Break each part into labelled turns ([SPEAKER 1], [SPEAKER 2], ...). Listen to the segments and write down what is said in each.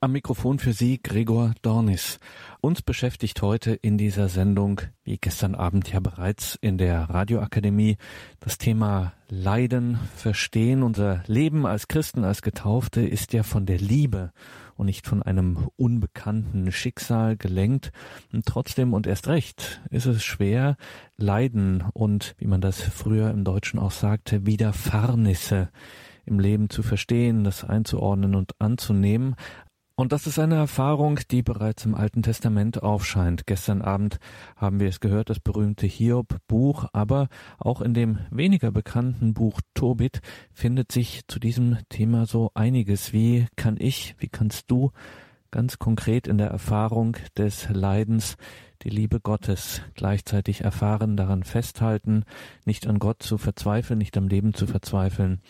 [SPEAKER 1] Am Mikrofon für Sie Gregor Dornis. Uns beschäftigt heute in dieser Sendung, wie gestern Abend ja bereits in der Radioakademie, das Thema Leiden, Verstehen. Unser Leben als Christen, als Getaufte ist ja von der Liebe und nicht von einem unbekannten Schicksal gelenkt. Und trotzdem und erst recht ist es schwer, Leiden und, wie man das früher im Deutschen auch sagte, Widerfahrnisse im Leben zu verstehen, das einzuordnen und anzunehmen. Und das ist eine Erfahrung, die bereits im Alten Testament aufscheint. Gestern Abend haben wir es gehört, das berühmte Hiob-Buch, aber auch in dem weniger bekannten Buch Tobit findet sich zu diesem Thema so einiges. Wie kann ich, wie kannst du ganz konkret in der Erfahrung des Leidens die Liebe Gottes gleichzeitig erfahren, daran festhalten, nicht an Gott zu verzweifeln, nicht am Leben zu verzweifeln,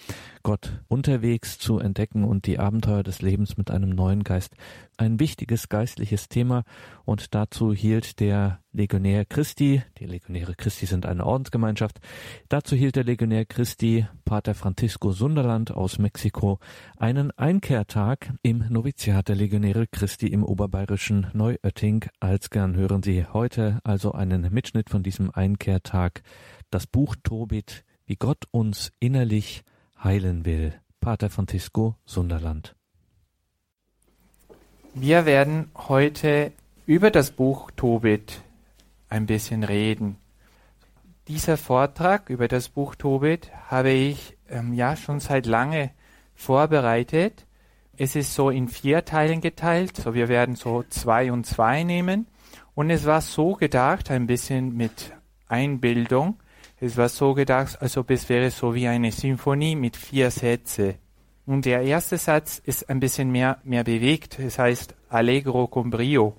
[SPEAKER 1] Gott unterwegs zu entdecken und die Abenteuer des Lebens mit einem neuen Geist. Ein wichtiges geistliches Thema und dazu hielt der Legionär Christi, die Legionäre Christi sind eine Ordensgemeinschaft, dazu hielt der Legionär Christi, Pater Francisco Sunderland aus Mexiko, einen Einkehrtag im Noviziat der Legionäre Christi im oberbayerischen Neuötting. Als gern hören Sie heute also einen Mitschnitt von diesem Einkehrtag, das Buch Tobit, wie Gott uns innerlich heilen will. Pater Francisco Sunderland.
[SPEAKER 2] Wir werden heute über das Buch Tobit ein bisschen reden. Dieser Vortrag über das Buch Tobit habe ich ähm, ja schon seit lange vorbereitet. Es ist so in vier Teilen geteilt, so wir werden so zwei und zwei nehmen. Und es war so gedacht, ein bisschen mit Einbildung, es war so gedacht, als ob es wäre so wie eine Symphonie mit vier Sätze. Und der erste Satz ist ein bisschen mehr, mehr bewegt. Es heißt Allegro con brio.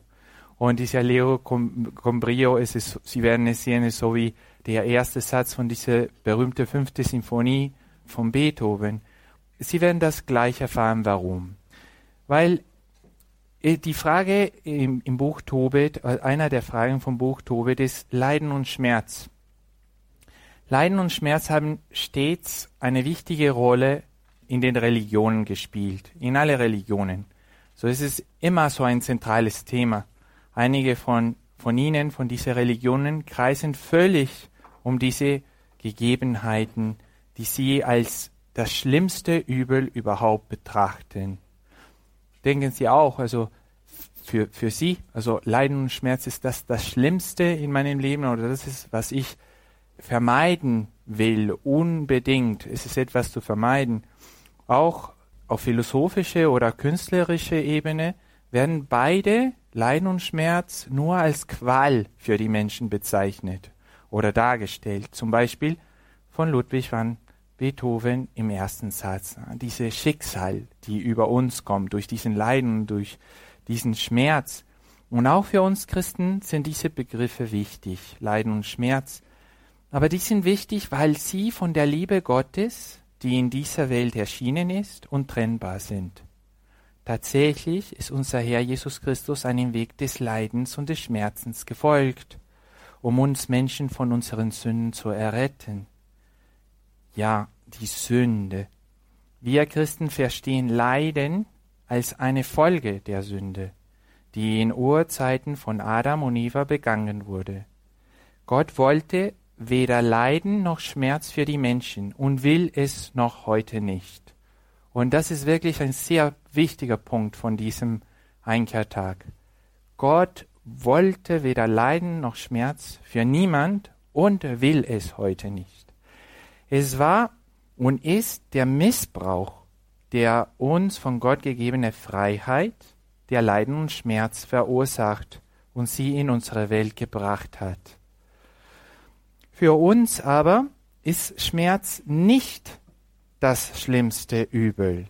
[SPEAKER 2] Und diese Allegro con, con brio, ist, Sie werden es sehen, ist so wie der erste Satz von dieser berühmten fünften Symphonie von Beethoven. Sie werden das gleich erfahren, warum. Weil äh, die Frage im, im Buch Tobit, äh, einer der Fragen vom Buch Tobit ist Leiden und Schmerz. Leiden und Schmerz haben stets eine wichtige Rolle in den Religionen gespielt, in alle Religionen. So ist es immer so ein zentrales Thema. Einige von, von ihnen, von diesen Religionen, kreisen völlig um diese Gegebenheiten, die sie als das schlimmste Übel überhaupt betrachten. Denken Sie auch, also für, für Sie, also Leiden und Schmerz ist das das Schlimmste in meinem Leben oder das ist, was ich vermeiden will, unbedingt, ist es etwas zu vermeiden, auch auf philosophische oder künstlerische Ebene werden beide Leiden und Schmerz nur als Qual für die Menschen bezeichnet oder dargestellt. Zum Beispiel von Ludwig van Beethoven im ersten Satz. Diese Schicksal, die über uns kommt, durch diesen Leiden, durch diesen Schmerz. Und auch für uns Christen sind diese Begriffe wichtig, Leiden und Schmerz. Aber die sind wichtig, weil sie von der Liebe Gottes, die in dieser Welt erschienen ist, untrennbar sind. Tatsächlich ist unser Herr Jesus Christus einen Weg des Leidens und des Schmerzens gefolgt, um uns Menschen von unseren Sünden zu erretten. Ja, die Sünde. Wir Christen verstehen Leiden als eine Folge der Sünde, die in Urzeiten von Adam und Eva begangen wurde. Gott wollte weder Leiden noch Schmerz für die Menschen und will es noch heute nicht. Und das ist wirklich ein sehr wichtiger Punkt von diesem Einkehrtag. Gott wollte weder Leiden noch Schmerz für niemand und will es heute nicht. Es war und ist der Missbrauch der uns von Gott gegebene Freiheit, der Leiden und Schmerz verursacht und sie in unsere Welt gebracht hat. Für uns aber ist Schmerz nicht das schlimmste Übel.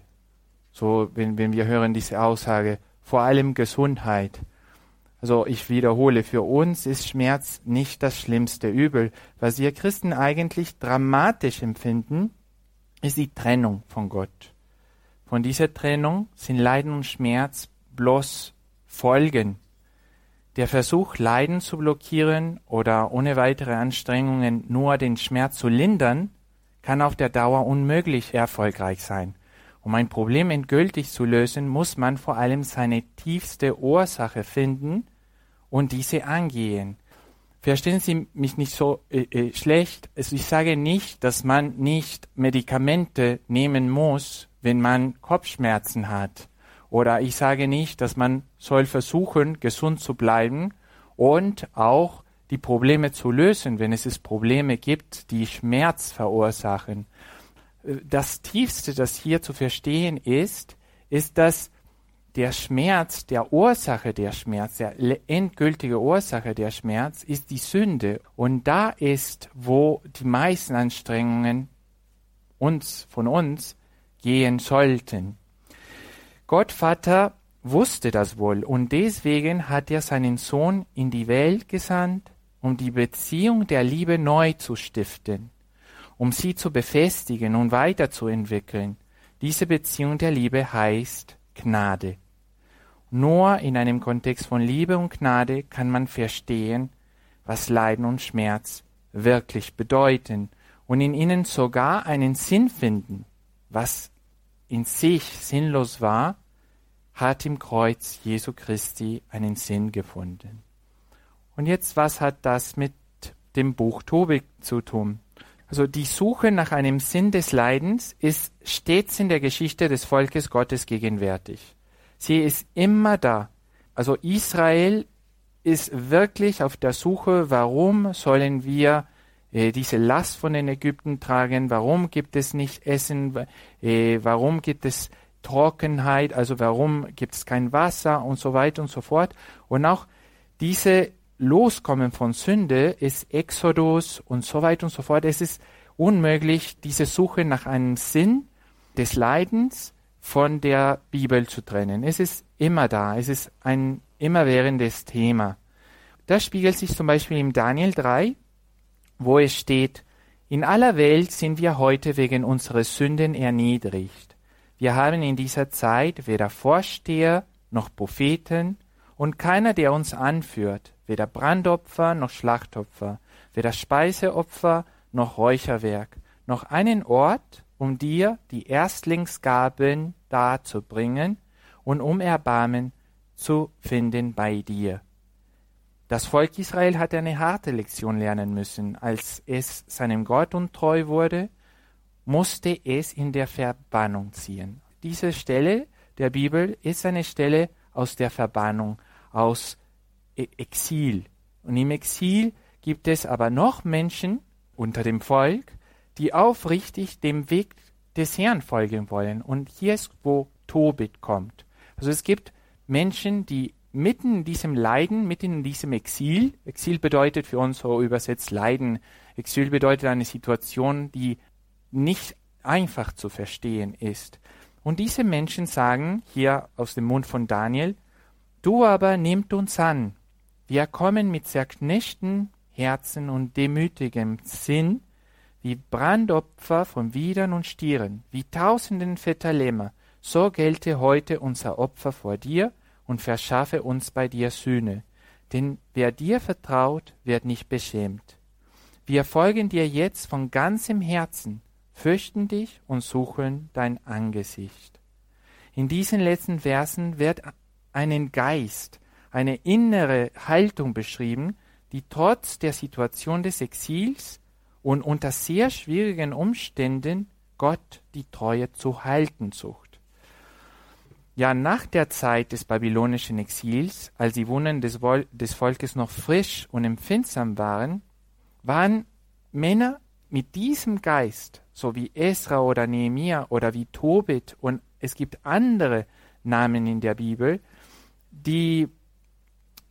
[SPEAKER 2] So, wenn, wenn wir hören diese Aussage, vor allem Gesundheit. Also ich wiederhole, für uns ist Schmerz nicht das schlimmste Übel. Was wir Christen eigentlich dramatisch empfinden, ist die Trennung von Gott. Von dieser Trennung sind Leiden und Schmerz bloß Folgen der Versuch, Leiden zu blockieren oder ohne weitere Anstrengungen nur den Schmerz zu lindern, kann auf der Dauer unmöglich erfolgreich sein. Um ein Problem endgültig zu lösen, muss man vor allem seine tiefste Ursache finden und diese angehen. Verstehen Sie mich nicht so äh, äh, schlecht. Also ich sage nicht, dass man nicht Medikamente nehmen muss, wenn man Kopfschmerzen hat. Oder ich sage nicht, dass man soll versuchen, gesund zu bleiben und auch die Probleme zu lösen, wenn es Probleme gibt, die Schmerz verursachen. Äh, das Tiefste, das hier zu verstehen ist, ist, dass der Schmerz, der Ursache der Schmerz, der endgültige Ursache der Schmerz ist die Sünde. Und da ist, wo die meisten Anstrengungen uns, von uns gehen sollten. Gott Vater wusste das wohl und deswegen hat er seinen Sohn in die Welt gesandt, um die Beziehung der Liebe neu zu stiften, um sie zu befestigen und weiterzuentwickeln. Diese Beziehung der Liebe heißt Gnade. Nur in einem Kontext von Liebe und Gnade kann man verstehen, was Leiden und Schmerz wirklich bedeuten und in ihnen sogar einen Sinn finden. Was in sich sinnlos war, hat im Kreuz Jesu Christi einen Sinn gefunden. Und jetzt, was hat das mit dem Buch Tobit zu tun? Also die Suche nach einem Sinn des Leidens ist stets in der Geschichte des Volkes Gottes gegenwärtig. Sie ist immer da. Also Israel ist wirklich auf der Suche, warum sollen wir äh, diese Last von den Ägypten tragen, warum gibt es nicht Essen, äh, warum gibt es Trockenheit, also warum gibt es kein Wasser und so weiter und so fort. Und auch diese Loskommen von Sünde ist Exodus und so weiter und so fort. Es ist unmöglich, diese Suche nach einem Sinn des Leidens von der Bibel zu trennen. Es ist immer da. Es ist ein immerwährendes Thema. Das spiegelt sich zum Beispiel im Daniel 3, wo es steht, in aller Welt sind wir heute wegen unserer Sünden erniedrigt. Wir haben in dieser Zeit weder Vorsteher noch Propheten und keiner, der uns anführt weder Brandopfer noch Schlachtopfer, weder Speiseopfer noch Räucherwerk, noch einen Ort, um dir die Erstlingsgaben darzubringen und um Erbarmen zu finden bei dir. Das Volk Israel hat eine harte Lektion lernen müssen. Als es seinem Gott untreu wurde, musste es in der Verbannung ziehen. Diese Stelle der Bibel ist eine Stelle aus der Verbannung, aus E-, Exil. Und im Exil gibt es aber noch Menschen unter dem Volk, die aufrichtig dem Weg des Herrn folgen wollen. Und hier ist, wo Tobit kommt. Also es gibt Menschen, die mitten in diesem Leiden, mitten in diesem Exil, Exil bedeutet für uns so übersetzt Leiden, Exil bedeutet eine Situation, die nicht einfach zu verstehen ist. Und diese Menschen sagen hier aus dem Mund von Daniel, du aber nehmt uns an, wir kommen mit zerknirschten Herzen und demütigem Sinn wie Brandopfer von Widern und Stieren, wie tausenden fetter Lämmer, so gelte heute unser Opfer vor dir und verschaffe uns bei dir Sühne. Denn wer dir vertraut, wird nicht beschämt. Wir folgen dir jetzt von ganzem Herzen, fürchten dich und suchen dein Angesicht. In diesen letzten Versen wird einen Geist, eine innere Haltung beschrieben, die trotz der Situation des Exils und unter sehr schwierigen Umständen Gott die Treue zu halten sucht. Ja, nach der Zeit des babylonischen Exils, als die Wunden des, Vol des Volkes noch frisch und empfindsam waren, waren Männer mit diesem Geist, so wie Esra oder Nehemiah oder wie Tobit und es gibt andere Namen in der Bibel, die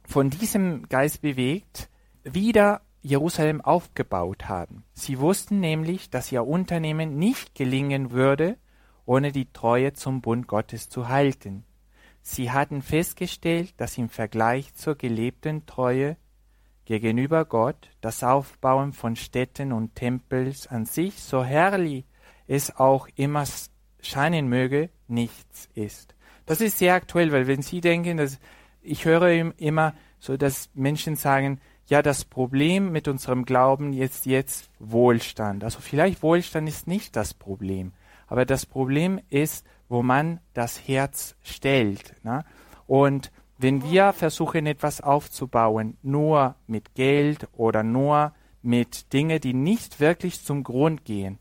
[SPEAKER 2] von diesem Geist bewegt, wieder Jerusalem aufgebaut haben. Sie wussten nämlich, dass ihr Unternehmen nicht gelingen würde, ohne die Treue zum Bund Gottes zu halten. Sie hatten festgestellt, dass im Vergleich zur gelebten Treue gegenüber Gott das Aufbauen von Städten und Tempels an sich, so herrlich es auch immer scheinen möge, nichts ist. Das ist sehr aktuell, weil wenn Sie denken, dass ich höre immer so, dass Menschen sagen, ja, das Problem mit unserem Glauben ist jetzt Wohlstand. Also vielleicht Wohlstand ist nicht das Problem, aber das Problem ist wo man das Herz stellt. Ne? Und wenn wir versuchen, etwas aufzubauen, nur mit Geld oder nur mit Dingen, die nicht wirklich zum Grund gehen,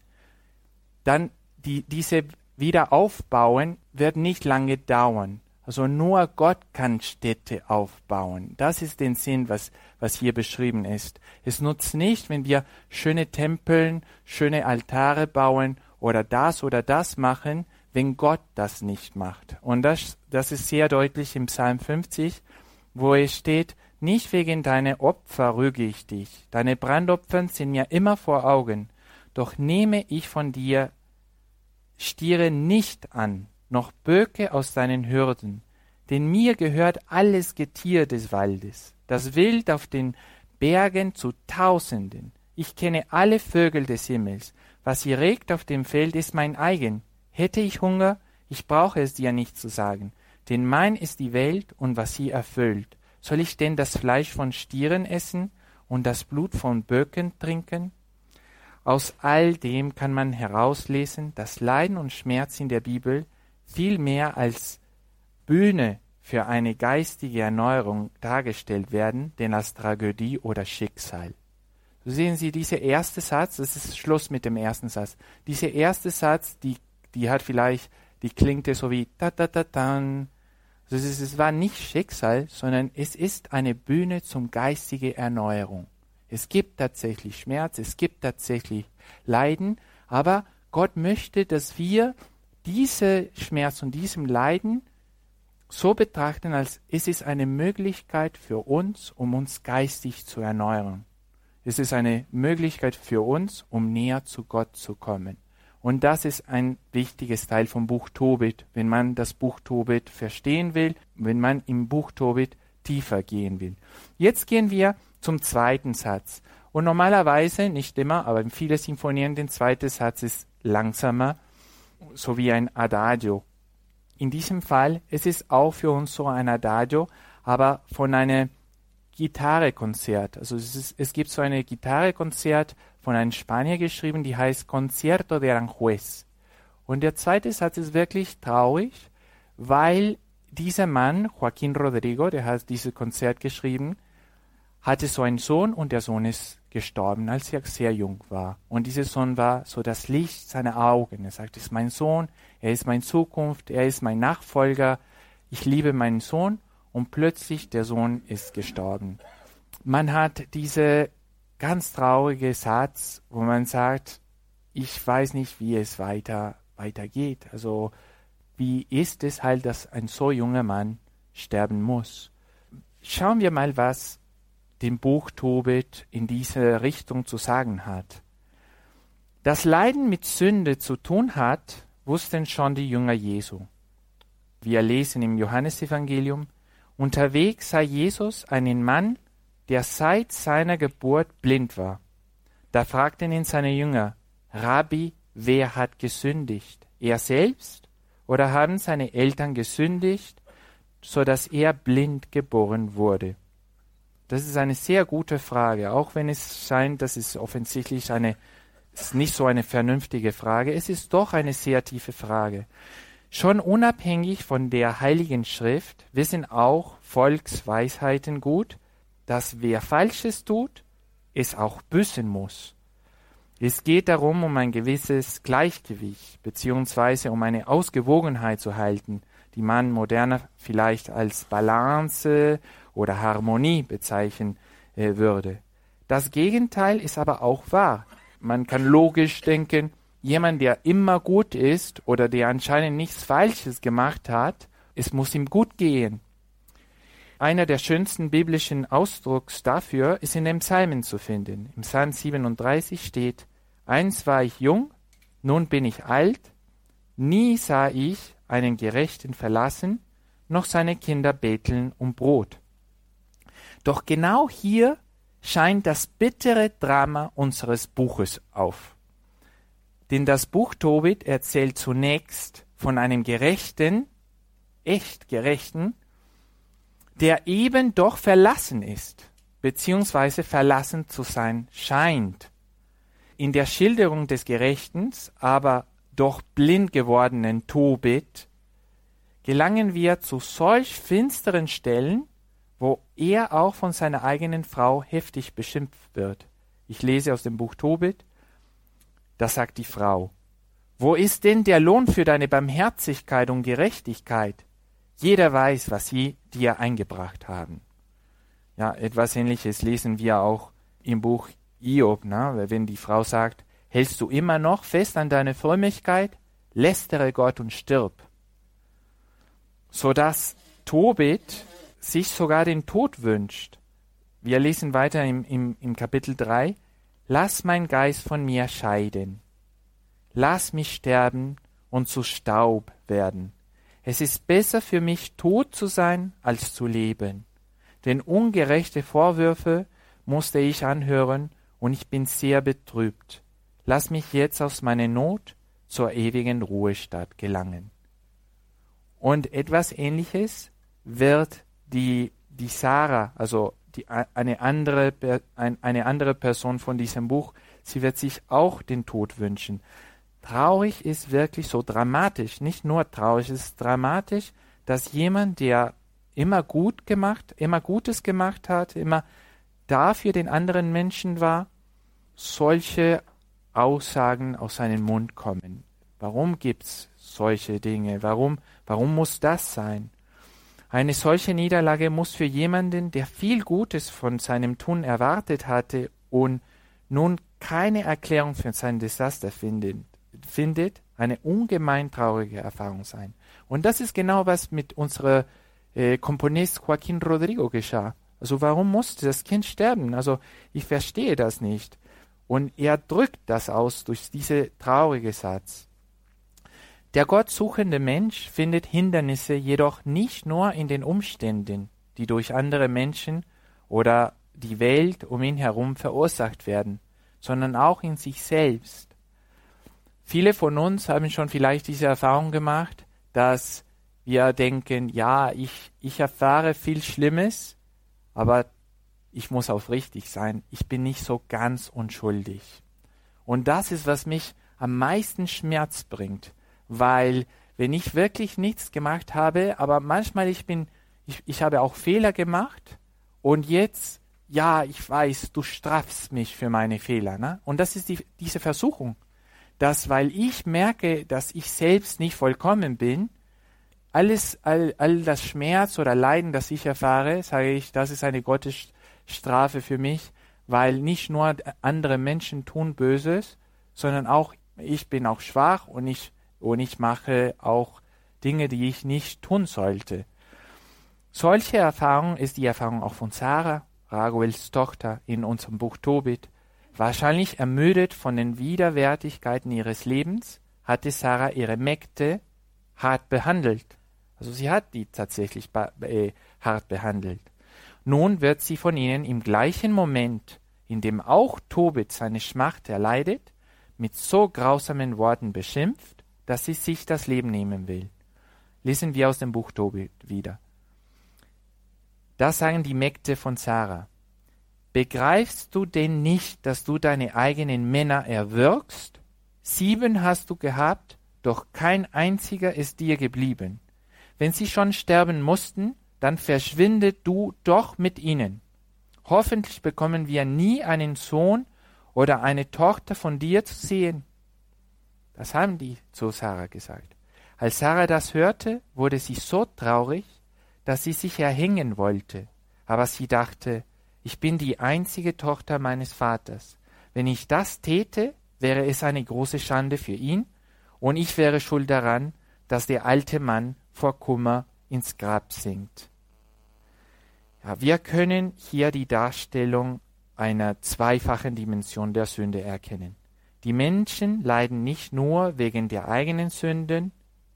[SPEAKER 2] dann die, diese Wiederaufbauen wird nicht lange dauern. Also nur Gott kann Städte aufbauen. Das ist den Sinn, was, was hier beschrieben ist. Es nutzt nicht, wenn wir schöne Tempeln, schöne Altare bauen oder das oder das machen, wenn Gott das nicht macht. Und das, das ist sehr deutlich im Psalm 50, wo es steht, nicht wegen deiner Opfer rüge ich dich, deine Brandopfer sind mir immer vor Augen, doch nehme ich von dir Stiere nicht an, noch Böcke aus deinen Hürden, denn mir gehört alles Getier des Waldes, das Wild auf den Bergen zu Tausenden. Ich kenne alle Vögel des Himmels. Was ihr regt auf dem Feld, ist mein eigen. Hätte ich Hunger, ich brauche es dir nicht zu sagen, denn mein ist die Welt und was sie erfüllt. Soll ich denn das Fleisch von Stieren essen und das Blut von Böcken trinken? Aus all dem kann man herauslesen, dass Leiden und Schmerz in der Bibel viel mehr als Bühne für eine geistige Erneuerung dargestellt werden, denn als Tragödie oder Schicksal. So sehen Sie, dieser erste Satz, das ist Schluss mit dem ersten Satz. Dieser erste Satz, die, die hat vielleicht, die klingt so wie ta ta ta tan. Also es, es war nicht Schicksal, sondern es ist eine Bühne zum geistige Erneuerung. Es gibt tatsächlich Schmerz, es gibt tatsächlich Leiden, aber Gott möchte, dass wir diese Schmerz und diesem Leiden so betrachten, als es ist eine Möglichkeit für uns, um uns geistig zu erneuern. Es ist eine Möglichkeit für uns, um näher zu Gott zu kommen. Und das ist ein wichtiges Teil vom Buch Tobit, wenn man das Buch Tobit verstehen will, wenn man im Buch Tobit tiefer gehen will. Jetzt gehen wir zum zweiten Satz. Und normalerweise, nicht immer, aber in vielen Sinfonien, der zweite Satz ist langsamer, so wie ein Adagio. In diesem Fall, es ist auch für uns so ein Adagio, aber von einem Gitarrekonzert. Also es, ist, es gibt so ein Gitarrekonzert von einem Spanier geschrieben, die heißt Concierto de Aranjuez. Und der zweite Satz ist wirklich traurig, weil dieser Mann, Joaquín Rodrigo, der hat dieses Konzert geschrieben, hatte so einen Sohn und der Sohn ist gestorben, als er sehr jung war. Und dieser Sohn war so das Licht seiner Augen. Er sagt, es ist mein Sohn, er ist meine Zukunft, er ist mein Nachfolger, ich liebe meinen Sohn und plötzlich der Sohn ist gestorben. Man hat diese ganz traurige Satz, wo man sagt, ich weiß nicht, wie es weiter weitergeht. Also wie ist es halt, dass ein so junger Mann sterben muss? Schauen wir mal, was dem Buch Tobit in diese Richtung zu sagen hat. Das Leiden mit Sünde zu tun hat, wussten schon die Jünger Jesu. Wir lesen im Johannesevangelium, unterwegs sah Jesus einen Mann, der seit seiner Geburt blind war. Da fragten ihn seine Jünger, Rabbi, wer hat gesündigt? Er selbst? Oder haben seine Eltern gesündigt, so dass er blind geboren wurde? Das ist eine sehr gute Frage, auch wenn es scheint, dass es offensichtlich eine ist nicht so eine vernünftige Frage. Es ist doch eine sehr tiefe Frage. Schon unabhängig von der Heiligen Schrift wissen auch Volksweisheiten gut, dass wer Falsches tut, es auch büßen muss. Es geht darum, um ein gewisses Gleichgewicht beziehungsweise um eine Ausgewogenheit zu halten, die man moderner vielleicht als Balance oder Harmonie bezeichnen äh, würde. Das Gegenteil ist aber auch wahr. Man kann logisch denken, jemand, der immer gut ist oder der anscheinend nichts Falsches gemacht hat, es muss ihm gut gehen. Einer der schönsten biblischen Ausdrucks dafür ist in den Psalmen zu finden. Im Psalm 37 steht, Einst war ich jung, nun bin ich alt, nie sah ich einen Gerechten verlassen, noch seine Kinder betteln um Brot. Doch genau hier scheint das bittere Drama unseres Buches auf. Denn das Buch Tobit erzählt zunächst von einem Gerechten, echt Gerechten, der eben doch verlassen ist, beziehungsweise verlassen zu sein scheint. In der Schilderung des Gerechten aber doch blind gewordenen Tobit, gelangen wir zu solch finsteren Stellen, wo er auch von seiner eigenen Frau heftig beschimpft wird. Ich lese aus dem Buch Tobit, da sagt die Frau, wo ist denn der Lohn für deine Barmherzigkeit und Gerechtigkeit? Jeder weiß, was sie dir eingebracht haben. Ja, etwas ähnliches lesen wir auch im Buch Hiob, ne? wenn die Frau sagt, hältst du immer noch fest an deine Frömmigkeit, lästere Gott und stirb. So dass Tobit sich sogar den Tod wünscht. Wir lesen weiter im, im, im Kapitel 3, Lass mein Geist von mir scheiden. Lass mich sterben und zu Staub werden. Es ist besser für mich, tot zu sein, als zu leben. Denn ungerechte Vorwürfe musste ich anhören, und ich bin sehr betrübt. Lass mich jetzt aus meiner Not zur ewigen Ruhestadt gelangen. Und etwas ähnliches wird die, die Sarah, also die, eine, andere, eine andere Person von diesem Buch, sie wird sich auch den Tod wünschen. Traurig ist wirklich so dramatisch, nicht nur traurig, es ist dramatisch, dass jemand, der immer gut gemacht, immer Gutes gemacht hat, immer da für den anderen Menschen war, solche Aussagen aus seinem Mund kommen. Warum gibt's solche Dinge? Warum, warum muss das sein? Eine solche Niederlage muss für jemanden, der viel Gutes von seinem Tun erwartet hatte und nun keine Erklärung für sein Desaster findet, findet eine ungemein traurige Erfahrung sein. Und das ist genau was mit unserer äh, Komponist Joaquin Rodrigo geschah. Also warum musste das Kind sterben? Also ich verstehe das nicht. Und er drückt das aus durch diese traurige Satz. Der gottsuchende Mensch findet Hindernisse jedoch nicht nur in den Umständen, die durch andere Menschen oder die Welt um ihn herum verursacht werden, sondern auch in sich selbst. Viele von uns haben schon vielleicht diese Erfahrung gemacht, dass wir denken, ja, ich, ich erfahre viel Schlimmes, aber ich muss aufrichtig sein, ich bin nicht so ganz unschuldig. Und das ist, was mich am meisten Schmerz bringt, weil wenn ich wirklich nichts gemacht habe, aber manchmal ich bin, ich, ich habe auch Fehler gemacht und jetzt, ja, ich weiß, du strafst mich für meine Fehler, ne? Und das ist die, diese Versuchung, dass weil ich merke, dass ich selbst nicht vollkommen bin, alles, all, all das Schmerz oder Leiden, das ich erfahre, sage ich, das ist eine Gottesstrafe für mich, weil nicht nur andere Menschen tun Böses, sondern auch ich bin auch schwach und ich, und ich mache auch Dinge, die ich nicht tun sollte. Solche Erfahrung ist die Erfahrung auch von Sarah, Raguels Tochter in unserem Buch Tobit. Wahrscheinlich ermüdet von den Widerwärtigkeiten ihres Lebens, hatte Sarah ihre Mägde hart behandelt. Also sie hat die tatsächlich äh, hart behandelt. Nun wird sie von ihnen im gleichen Moment, in dem auch Tobit seine Schmacht erleidet, mit so grausamen Worten beschimpft, dass sie sich das Leben nehmen will. Lesen wir aus dem Buch Tobit wieder. Da sagen die Mägde von Sarah, Begreifst du denn nicht, dass du deine eigenen Männer erwürgst? Sieben hast du gehabt, doch kein einziger ist dir geblieben. Wenn sie schon sterben mussten, dann verschwinde du doch mit ihnen. Hoffentlich bekommen wir nie einen Sohn oder eine Tochter von dir zu sehen. Das haben die zu Sarah gesagt. Als Sarah das hörte, wurde sie so traurig, dass sie sich erhängen wollte. Aber sie dachte, ich bin die einzige Tochter meines Vaters. Wenn ich das täte, wäre es eine große Schande für ihn, und ich wäre schuld daran, dass der alte Mann vor Kummer ins Grab sinkt. Ja, wir können hier die Darstellung einer zweifachen Dimension der Sünde erkennen. Die Menschen leiden nicht nur wegen der eigenen Sünden,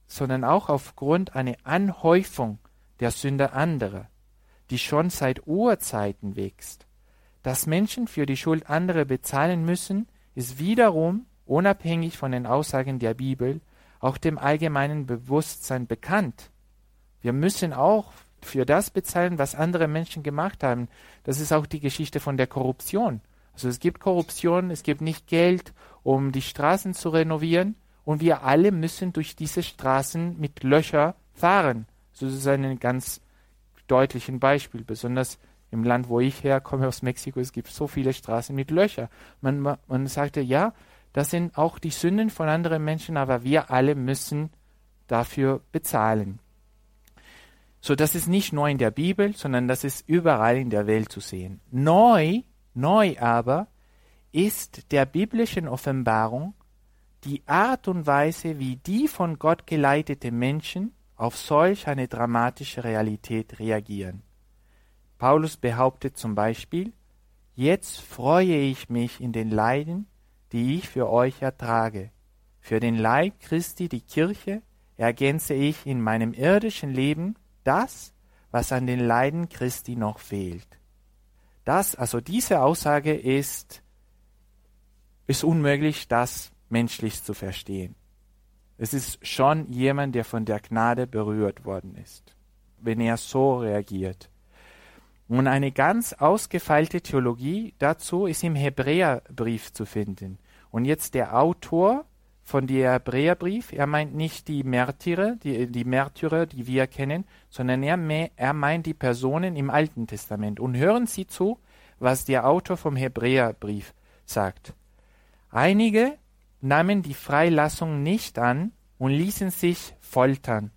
[SPEAKER 2] sondern auch aufgrund einer Anhäufung der Sünde anderer, die schon seit Urzeiten wächst. Dass Menschen für die Schuld anderer bezahlen müssen, ist wiederum, unabhängig von den Aussagen der Bibel, auch dem allgemeinen Bewusstsein bekannt. Wir müssen auch für das bezahlen, was andere Menschen gemacht haben. Das ist auch die Geschichte von der Korruption. Also es gibt Korruption, es gibt nicht Geld, um die Straßen zu renovieren und wir alle müssen durch diese Straßen mit Löcher fahren. So ist ein ganz deutliches Beispiel, besonders im Land, wo ich herkomme, aus Mexiko, es gibt so viele Straßen mit Löchern. Man, man sagte, ja, das sind auch die Sünden von anderen Menschen, aber wir alle müssen dafür bezahlen. So, das ist nicht nur in der Bibel, sondern das ist überall in der Welt zu sehen. Neu, neu aber ist der biblischen Offenbarung die Art und Weise, wie die von Gott geleitete Menschen auf solch eine dramatische Realität reagieren. Paulus behauptet zum Beispiel, Jetzt freue ich mich in den Leiden, die ich für euch ertrage. Für den Leib Christi, die Kirche, ergänze ich in meinem irdischen Leben das, was an den Leiden Christi noch fehlt. Das, also diese Aussage ist, ist unmöglich, das menschlich zu verstehen. Es ist schon jemand, der von der Gnade berührt worden ist, wenn er so reagiert. Und eine ganz ausgefeilte Theologie dazu ist im Hebräerbrief zu finden. Und jetzt der Autor von der Hebräerbrief, er meint nicht die Märtyrer, die, die Märtyrer, die wir kennen, sondern er, er meint die Personen im Alten Testament. Und hören Sie zu, was der Autor vom Hebräerbrief sagt. Einige nahmen die Freilassung nicht an und ließen sich foltern,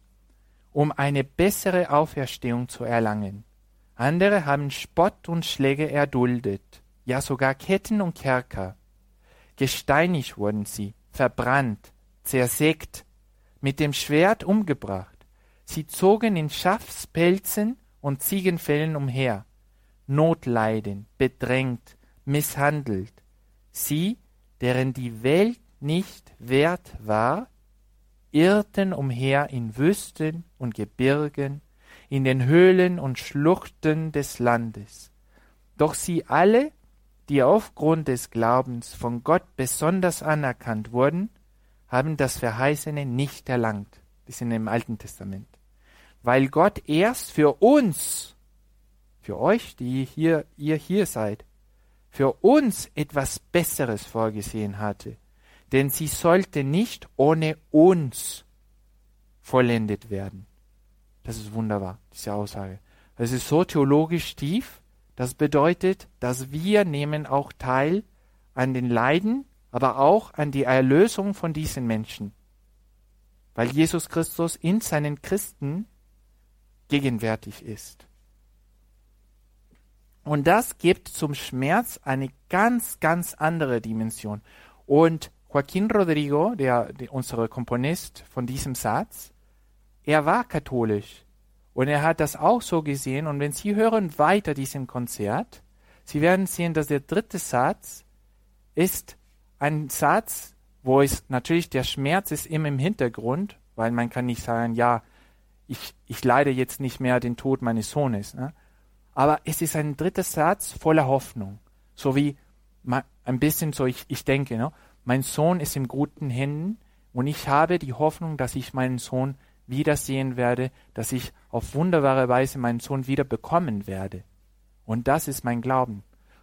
[SPEAKER 2] um eine bessere Auferstehung zu erlangen. Andere haben Spott und Schläge erduldet, ja sogar Ketten und Kerker. Gesteinigt wurden sie, verbrannt, zersägt, mit dem Schwert umgebracht. Sie zogen in Schafspelzen und Ziegenfällen umher, Notleiden, bedrängt, misshandelt. Sie, deren die Welt nicht wert war, irrten umher in Wüsten und Gebirgen, in den Höhlen und Schluchten des Landes. Doch sie alle, die aufgrund des Glaubens von Gott besonders anerkannt wurden, haben das Verheißene nicht erlangt. Das sind im Alten Testament. Weil Gott erst für uns, für euch, die hier, ihr hier seid, für uns etwas Besseres vorgesehen hatte. Denn sie sollte nicht ohne uns vollendet werden. Das ist wunderbar, diese Aussage. Das ist so theologisch tief. Das bedeutet, dass wir nehmen auch teil an den Leiden, aber auch an die Erlösung von diesen Menschen. Weil Jesus Christus in seinen Christen gegenwärtig ist. Und das gibt zum Schmerz eine ganz, ganz andere Dimension. Und Joaquin Rodrigo, der, der unsere Komponist von diesem Satz, er war katholisch und er hat das auch so gesehen. Und wenn Sie hören weiter diesem Konzert, Sie werden sehen, dass der dritte Satz ist ein Satz, wo es natürlich der Schmerz ist immer im Hintergrund, weil man kann nicht sagen, ja, ich, ich leide jetzt nicht mehr den Tod meines Sohnes. Ne? Aber es ist ein dritter Satz voller Hoffnung. So wie ein bisschen so, ich, ich denke, ne? mein Sohn ist in guten Händen und ich habe die Hoffnung, dass ich meinen Sohn wiedersehen werde, dass ich auf wunderbare Weise meinen Sohn wieder bekommen werde. Und das ist mein Glauben.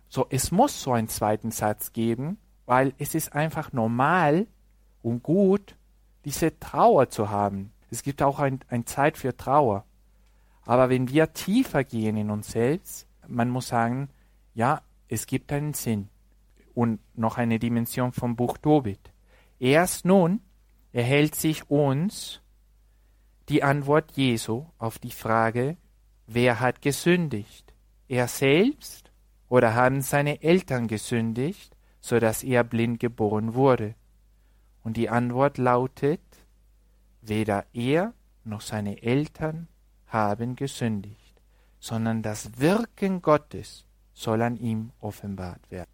[SPEAKER 2] So, es muss so einen zweiten Satz geben, weil es ist einfach normal und gut, diese Trauer zu haben. Es gibt auch ein, ein Zeit für Trauer. Aber wenn wir tiefer gehen in uns selbst, man muss sagen, ja, es gibt einen Sinn und noch eine Dimension vom Buch Tobit. Erst nun erhält sich uns die Antwort Jesu auf die Frage, wer hat gesündigt? Er selbst oder haben seine Eltern gesündigt, so dass er blind geboren wurde? Und die Antwort lautet, weder er noch seine Eltern haben gesündigt, sondern das Wirken Gottes soll an ihm offenbart werden.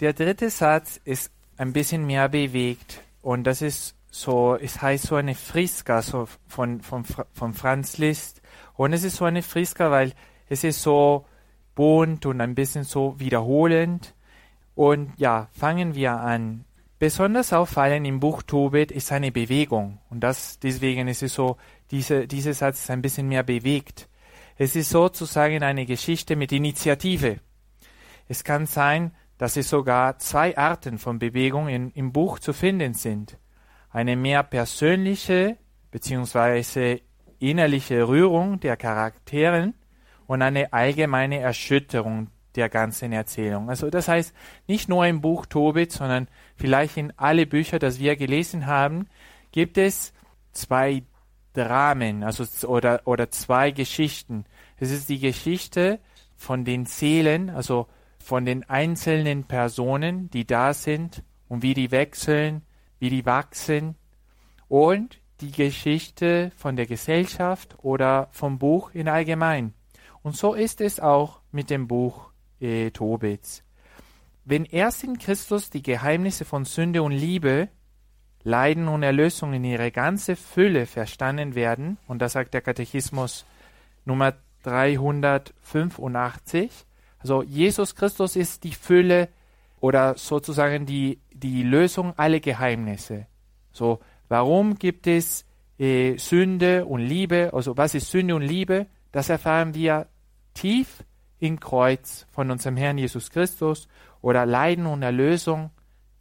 [SPEAKER 2] Der dritte Satz ist ein bisschen mehr bewegt und das ist so, es heißt so eine Friska so von, von, von Franz Liszt. Und es ist so eine Friska, weil es ist so bunt und ein bisschen so wiederholend. Und ja, fangen wir an. Besonders auffallend im Buch Tobit ist eine Bewegung. Und das, deswegen ist es so, diese, dieser Satz ist ein bisschen mehr bewegt. Es ist sozusagen eine Geschichte mit Initiative. Es kann sein, dass es sogar zwei Arten von Bewegung in, im Buch zu finden sind. eine mehr persönliche bzw. innerliche Rührung der Charakteren und eine allgemeine Erschütterung der ganzen Erzählung. Also das heißt, nicht nur im Buch Tobit, sondern vielleicht in alle Bücher, das wir gelesen haben, gibt es zwei Dramen, also oder oder zwei Geschichten. Es ist die Geschichte von den Seelen, also von den einzelnen Personen, die da sind und wie die wechseln, wie die wachsen und die Geschichte von der Gesellschaft oder vom Buch in allgemein. Und so ist es auch mit dem Buch äh, Tobits. Wenn erst in Christus die Geheimnisse von Sünde und Liebe, Leiden und Erlösung in ihre ganze Fülle verstanden werden, und das sagt der Katechismus Nummer 385, also Jesus Christus ist die Fülle oder sozusagen die, die Lösung aller Geheimnisse. So, warum gibt es äh, Sünde und Liebe? Also was ist Sünde und Liebe? Das erfahren wir tief im Kreuz von unserem Herrn Jesus Christus oder Leiden und Erlösung,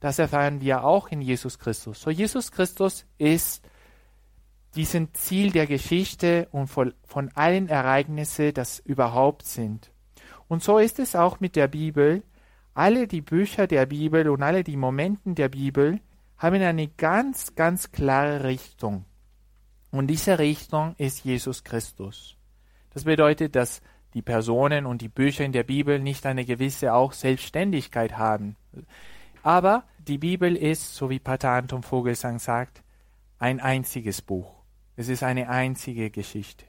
[SPEAKER 2] das erfahren wir auch in Jesus Christus. So Jesus Christus ist diesen Ziel der Geschichte und von, von allen Ereignissen, das überhaupt sind. Und so ist es auch mit der Bibel. Alle die Bücher der Bibel und alle die Momenten der Bibel haben eine ganz, ganz klare Richtung. Und diese Richtung ist Jesus Christus. Das bedeutet, dass die Personen und die Bücher in der Bibel nicht eine gewisse auch Selbstständigkeit haben. Aber die Bibel ist, so wie Pater Anton Vogelsang sagt, ein einziges Buch. Es ist eine einzige Geschichte.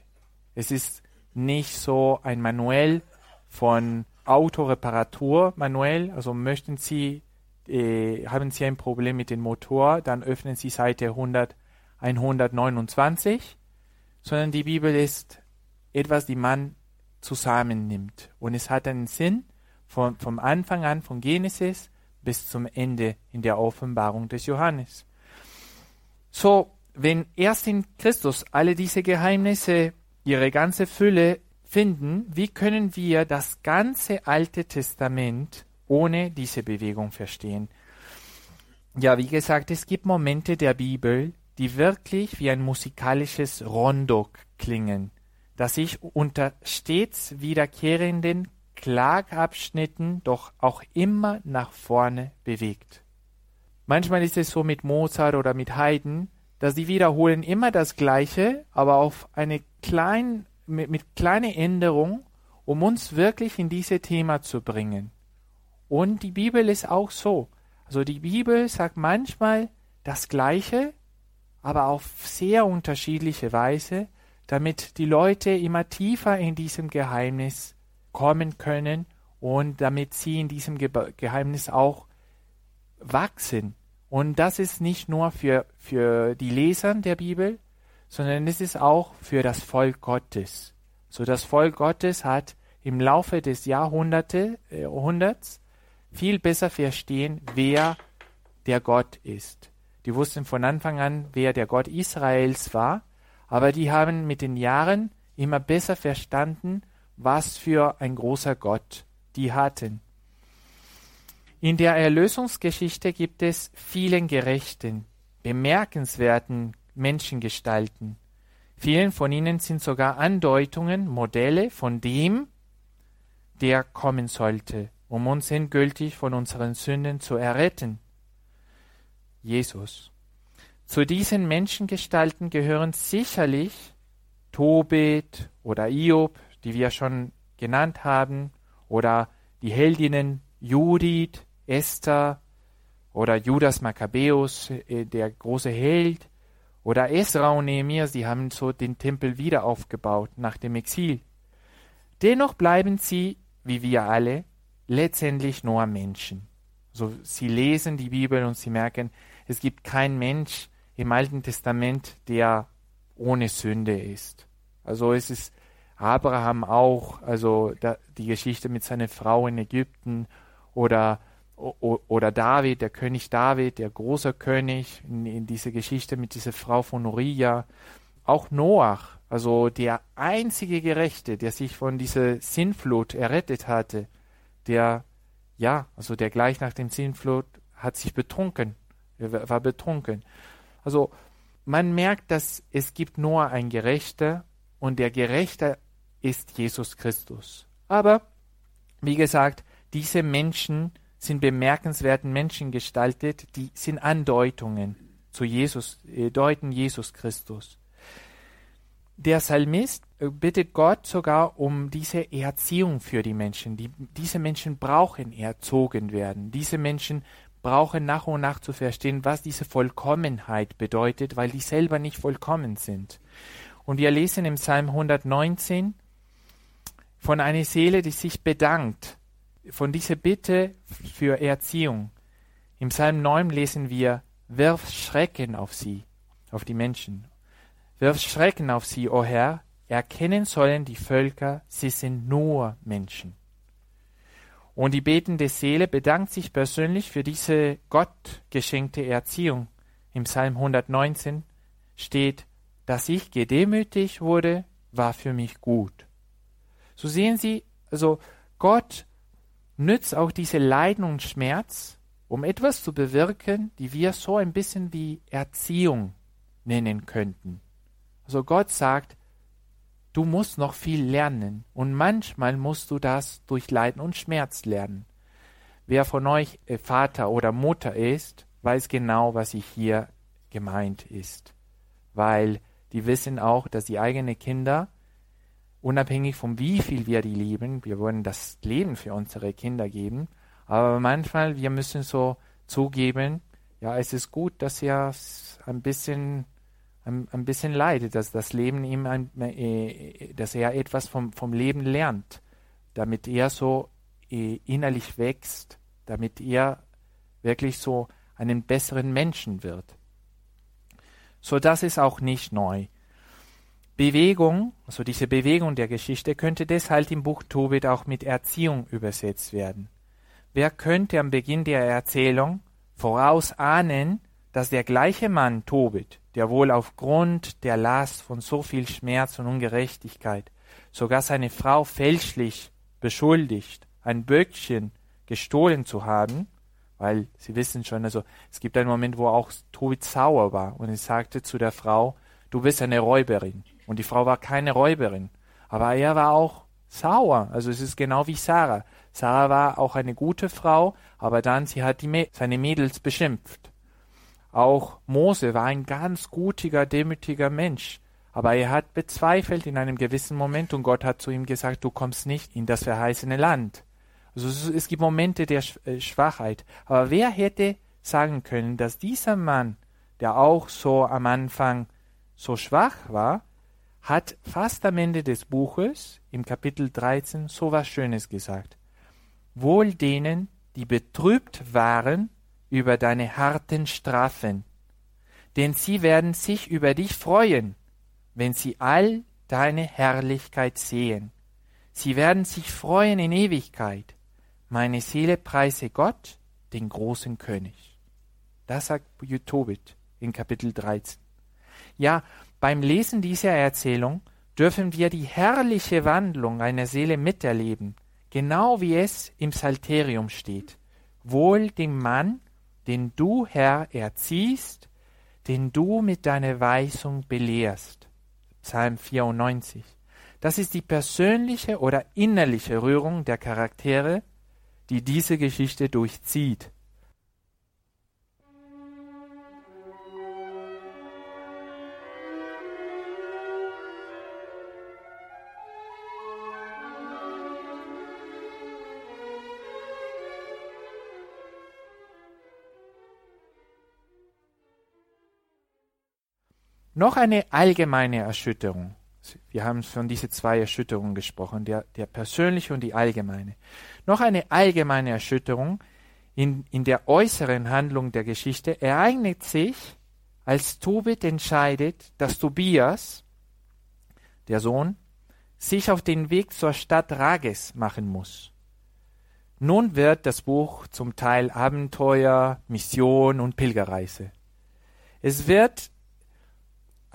[SPEAKER 2] Es ist nicht so ein Manuell von Autoreparatur, Manuell, also möchten Sie, äh, haben Sie ein Problem mit dem Motor, dann öffnen Sie Seite 100, 129, sondern die Bibel ist etwas, die man zusammennimmt. Und es hat einen Sinn von, vom Anfang an, von Genesis bis zum Ende in der Offenbarung des Johannes. So, wenn erst in Christus alle diese Geheimnisse ihre ganze Fülle finden, wie können wir das ganze Alte Testament ohne diese Bewegung verstehen? Ja, wie gesagt, es gibt Momente der Bibel, die wirklich wie ein musikalisches Rondo klingen das sich unter stets wiederkehrenden Klagabschnitten doch auch immer nach vorne bewegt. Manchmal ist es so mit Mozart oder mit Haydn, dass sie wiederholen immer das Gleiche, aber auf eine klein, mit, mit kleiner Änderung, um uns wirklich in dieses Thema zu bringen. Und die Bibel ist auch so. Also die Bibel sagt manchmal das Gleiche, aber auf sehr unterschiedliche Weise, damit die Leute immer tiefer in diesem Geheimnis kommen können und damit sie in diesem Ge Geheimnis auch wachsen. Und das ist nicht nur für, für die Leser der Bibel, sondern es ist auch für das Volk Gottes. So das Volk Gottes hat im Laufe des Jahrhunderts äh, viel besser verstehen, wer der Gott ist. Die wussten von Anfang an, wer der Gott Israels war, aber die haben mit den Jahren immer besser verstanden, was für ein großer Gott die hatten. In der Erlösungsgeschichte gibt es vielen gerechten, bemerkenswerten Menschengestalten. Vielen von ihnen sind sogar Andeutungen, Modelle von dem, der kommen sollte, um uns endgültig von unseren Sünden zu erretten. Jesus. Zu diesen Menschengestalten gehören sicherlich Tobit oder Iob, die wir schon genannt haben, oder die Heldinnen Judith, Esther oder Judas Makkabäus, äh, der große Held, oder Esra und Nehemiah, sie haben so den Tempel wieder aufgebaut nach dem Exil. Dennoch bleiben sie, wie wir alle, letztendlich nur Menschen. So, sie lesen die Bibel und sie merken, es gibt keinen Mensch, im Alten Testament, der ohne Sünde ist. Also es ist Abraham auch, also da, die Geschichte mit seiner Frau in Ägypten oder oder David, der König David, der große König, in, in diese Geschichte mit dieser Frau von Uriah, auch Noach, also der einzige Gerechte, der sich von dieser Sinnflut errettet hatte, der, ja, also der gleich nach dem Sinnflut hat sich betrunken, war betrunken. Also man merkt, dass es gibt nur ein Gerechter und der Gerechte ist Jesus Christus. Aber, wie gesagt, diese Menschen sind bemerkenswerten Menschen gestaltet, die sind Andeutungen zu Jesus, äh, deuten Jesus Christus. Der Psalmist äh, bittet Gott sogar um diese Erziehung für die Menschen. Die, diese Menschen brauchen erzogen werden. Diese Menschen brauchen nach und nach zu verstehen, was diese Vollkommenheit bedeutet, weil die selber nicht vollkommen sind. Und wir lesen im Psalm 119 von einer Seele, die sich bedankt, von dieser Bitte für Erziehung. Im Psalm 9 lesen wir, wirf Schrecken auf sie, auf die Menschen. Wirf Schrecken auf sie, o oh Herr, erkennen sollen die Völker, sie sind nur Menschen. Und die betende Seele bedankt sich persönlich für diese Gott geschenkte Erziehung. Im Psalm 119 steht, dass ich gedemütigt wurde, war für mich gut. So sehen Sie, also Gott nützt auch diese Leiden und Schmerz, um etwas zu bewirken, die wir so ein bisschen wie Erziehung nennen könnten. Also Gott sagt, Du musst noch viel lernen und manchmal musst du das durch Leiden und Schmerz lernen. Wer von euch äh, Vater oder Mutter ist, weiß genau, was hier gemeint ist. Weil die wissen auch, dass die eigenen Kinder, unabhängig von wie viel wir die lieben, wir wollen das Leben für unsere Kinder geben, aber manchmal wir müssen so zugeben, ja, es ist gut, dass er ein bisschen ein, ein bisschen leidet, dass das Leben ihm, ein, äh, dass er etwas vom, vom Leben lernt, damit er so äh, innerlich wächst, damit er wirklich so einen besseren Menschen wird. So das ist auch nicht neu. Bewegung, also diese Bewegung der Geschichte, könnte deshalb im Buch Tobit auch mit Erziehung übersetzt werden. Wer könnte am Beginn der Erzählung vorausahnen, dass der gleiche Mann Tobit, der wohl aufgrund der Last von so viel Schmerz und Ungerechtigkeit sogar seine Frau fälschlich beschuldigt, ein Böckchen gestohlen zu haben, weil Sie wissen schon, also es gibt einen Moment, wo auch Tobit sauer war und er sagte zu der Frau, du bist eine Räuberin. Und die Frau war keine Räuberin, aber er war auch sauer. Also es ist genau wie Sarah. Sarah war auch eine gute Frau, aber dann sie hat die seine Mädels beschimpft. Auch Mose war ein ganz gutiger, demütiger Mensch. Aber er hat bezweifelt in einem gewissen Moment und Gott hat zu ihm gesagt, du kommst nicht in das verheißene Land. Also es gibt Momente der äh, Schwachheit. Aber wer hätte sagen können, dass dieser Mann, der auch so am Anfang so schwach war, hat fast am Ende des Buches, im Kapitel 13, so was Schönes gesagt. Wohl denen, die betrübt waren über deine harten Strafen, denn sie werden sich über dich freuen, wenn sie all deine Herrlichkeit sehen. Sie werden sich freuen in Ewigkeit. Meine Seele preise Gott, den großen König. Das sagt Tobit in Kapitel 13. Ja, beim Lesen dieser Erzählung dürfen wir die herrliche Wandlung einer Seele miterleben, genau wie es im Psalterium steht. Wohl dem Mann, den du, Herr, erziehst, den du mit deiner Weisung belehrst. Psalm 94. Das ist die persönliche oder innerliche Rührung der Charaktere, die diese Geschichte durchzieht. Noch eine allgemeine Erschütterung. Wir haben von diesen zwei Erschütterungen gesprochen, der, der persönliche und die allgemeine. Noch eine allgemeine Erschütterung in, in der äußeren Handlung der Geschichte ereignet sich, als Tobit entscheidet, dass Tobias, der Sohn, sich auf den Weg zur Stadt Rages machen muss. Nun wird das Buch zum Teil Abenteuer, Mission und Pilgerreise. Es wird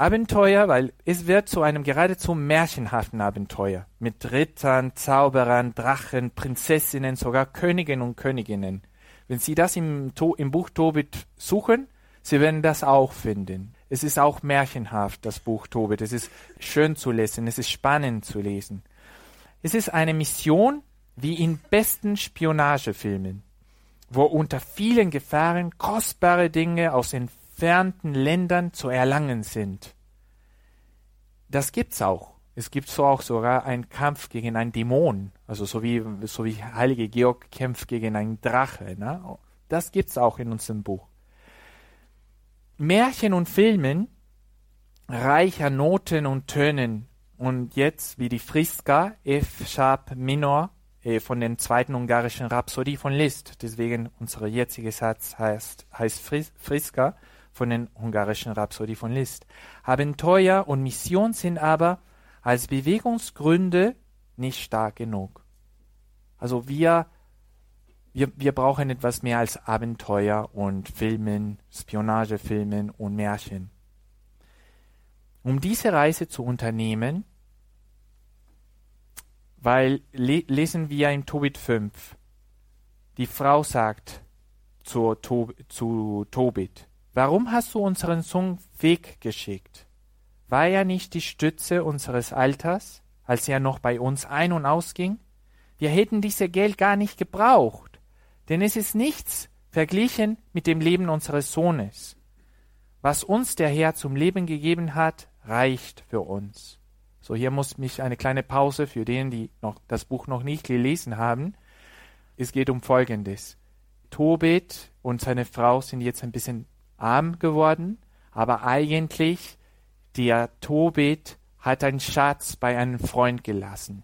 [SPEAKER 2] Abenteuer, weil es wird zu einem geradezu märchenhaften Abenteuer mit Rittern, Zauberern, Drachen, Prinzessinnen, sogar Königen und Königinnen. Wenn Sie das im, im Buch Tobit suchen, Sie werden das auch finden. Es ist auch märchenhaft, das Buch Tobit. Es ist schön zu lesen, es ist spannend zu lesen. Es ist eine Mission wie in besten Spionagefilmen, wo unter vielen Gefahren kostbare Dinge aus entfernten Ländern zu erlangen sind. Das gibt's auch. Es gibt so auch sogar einen Kampf gegen einen Dämon, also so wie, so wie Heilige Georg kämpft gegen einen Drache. Ne? Das gibt's auch in unserem Buch. Märchen und Filmen reicher Noten und Tönen und jetzt wie die Friska F-Sharp Minor äh, von den zweiten ungarischen Rhapsodie von Liszt. Deswegen unser jetziger Satz heißt, heißt Fris Friska von den ungarischen Rhapsodie von Liszt. Abenteuer und Mission sind aber als Bewegungsgründe nicht stark genug. Also wir wir, wir brauchen etwas mehr als Abenteuer und Filmen, Spionagefilmen und Märchen. Um diese Reise zu unternehmen, weil le lesen wir im Tobit 5, die Frau sagt zu, to zu Tobit, warum hast du unseren Sohn weggeschickt? War er nicht die Stütze unseres Alters, als er noch bei uns ein- und ausging? Wir hätten dieses Geld gar nicht gebraucht. Denn es ist nichts verglichen mit dem Leben unseres Sohnes. Was uns der Herr zum Leben gegeben hat, reicht für uns. So, hier muss mich eine kleine Pause für denen, die noch das Buch noch nicht gelesen haben. Es geht um Folgendes. Tobit und seine Frau sind jetzt ein bisschen arm geworden, aber eigentlich der Tobit hat einen Schatz bei einem Freund gelassen.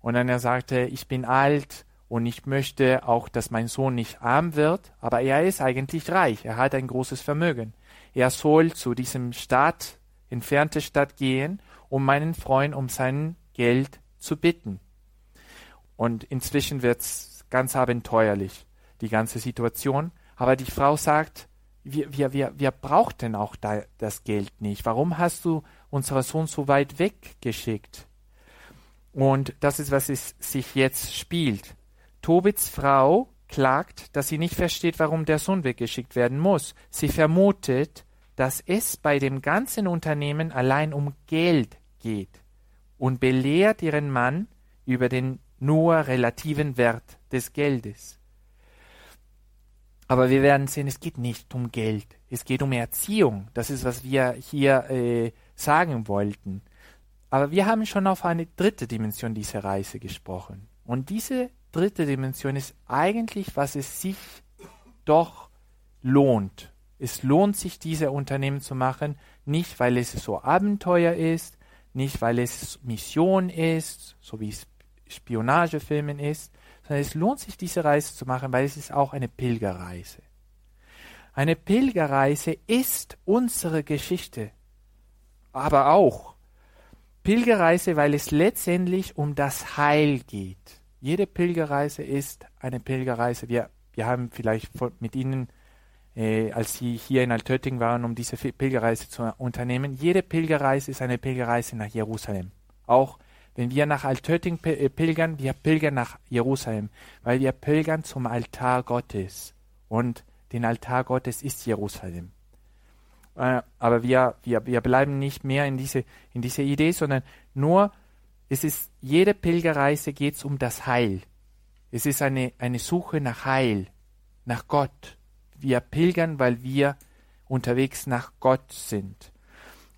[SPEAKER 2] Und dann er sagte, ich bin alt und ich möchte auch, dass mein Sohn nicht arm wird, aber er ist eigentlich reich, er hat ein großes Vermögen. Er soll zu diesem Stadt, entfernte Stadt gehen, um meinen Freund um sein Geld zu bitten. Und inzwischen wird's ganz abenteuerlich, die ganze Situation. Aber die Frau sagt, wir, wir, wir, wir brauchten auch da, das Geld nicht. Warum hast du unseren Sohn so weit weggeschickt? Und das ist, was es sich jetzt spielt. Tobits Frau klagt, dass sie nicht versteht, warum der Sohn weggeschickt werden muss. Sie vermutet, dass es bei dem ganzen Unternehmen allein um Geld geht und belehrt ihren Mann über den nur relativen Wert des Geldes. Aber wir werden sehen, es geht nicht um Geld, es geht um Erziehung. Das ist, was wir hier äh, sagen wollten. Aber wir haben schon auf eine dritte Dimension dieser Reise gesprochen. Und diese dritte Dimension ist eigentlich, was es sich doch lohnt. Es lohnt sich, diese Unternehmen zu machen, nicht weil es so Abenteuer ist, nicht weil es Mission ist, so wie es Spionagefilmen ist, sondern es lohnt sich, diese Reise zu machen, weil es ist auch eine Pilgerreise. Eine Pilgerreise ist unsere Geschichte, aber auch Pilgerreise, weil es letztendlich um das Heil geht. Jede Pilgerreise ist eine Pilgerreise. Wir, wir haben vielleicht mit Ihnen, äh, als Sie hier in Altötting waren, um diese Pilgerreise zu unternehmen, jede Pilgerreise ist eine Pilgerreise nach Jerusalem. Auch wenn wir nach Altötting äh, pilgern, wir pilgern nach Jerusalem, weil wir pilgern zum Altar Gottes. Und den Altar Gottes ist Jerusalem. Äh, aber wir, wir, wir bleiben nicht mehr in diese, in diese Idee, sondern nur es ist, jede Pilgerreise geht es um das Heil. Es ist eine, eine Suche nach Heil, nach Gott. Wir pilgern, weil wir unterwegs nach Gott sind.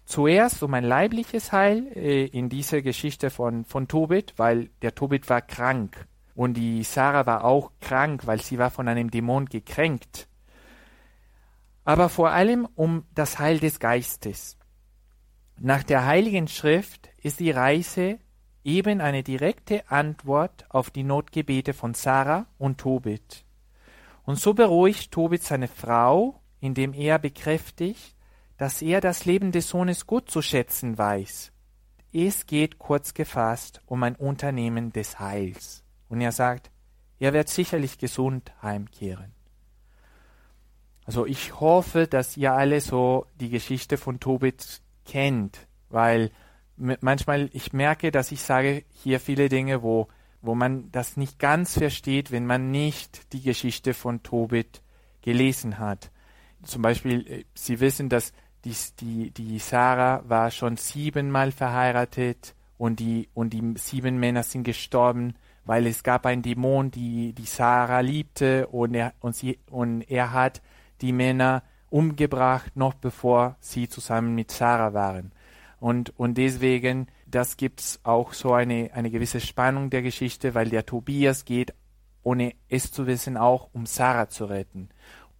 [SPEAKER 2] Zuerst um ein leibliches Heil äh, in dieser Geschichte von, von Tobit, weil der Tobit war krank und die Sarah war auch krank, weil sie war von einem Dämon gekränkt. Aber vor allem um das Heil des Geistes. Nach der Heiligen Schrift ist die Reise eben eine direkte Antwort auf die Notgebete von Sarah und Tobit. Und so beruhigt Tobit seine Frau, indem er bekräftigt, dass er das Leben des Sohnes gut zu schätzen weiß. Es geht kurz gefasst um ein Unternehmen des Heils. Und er sagt, er wird sicherlich gesund heimkehren. Also ich hoffe, dass ihr alle so die Geschichte von Tobit kennt, weil manchmal, ich merke, dass ich sage hier viele Dinge, wo, wo man das nicht ganz versteht, wenn man nicht die Geschichte von Tobit gelesen hat. zum Beispiel, äh, Sie wissen, dass die, die, die Sarah war schon siebenmal verheiratet und die, und die sieben Männer sind gestorben, weil es gab einen Dämon, die, die Sarah liebte und er, und, sie, und er hat die Männer umgebracht, noch bevor sie zusammen mit Sarah waren. Und, und deswegen, das gibt's auch so eine, eine gewisse Spannung der Geschichte, weil der Tobias geht, ohne es zu wissen, auch um Sarah zu retten.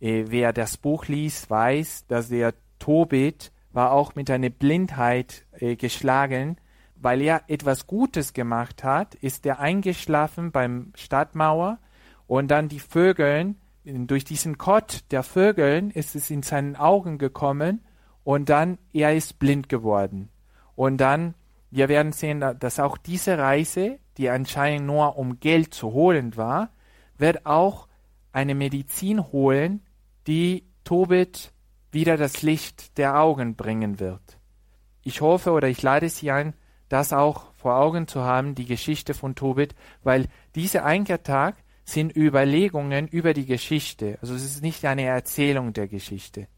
[SPEAKER 2] Äh, wer das Buch liest, weiß, dass der Tobit war auch mit einer Blindheit äh, geschlagen, weil er etwas Gutes gemacht hat, ist er eingeschlafen beim Stadtmauer und dann die Vögeln, durch diesen Kott der Vögeln ist es in seinen Augen gekommen und dann er ist blind geworden. Und dann, wir werden sehen, dass auch diese Reise, die anscheinend nur um Geld zu holen war, wird auch eine Medizin holen, die Tobit wieder das Licht der Augen bringen wird. Ich hoffe oder ich lade Sie ein, das auch vor Augen zu haben, die Geschichte von Tobit, weil diese Einkehrtag sind Überlegungen über die Geschichte. Also es ist nicht eine Erzählung der Geschichte.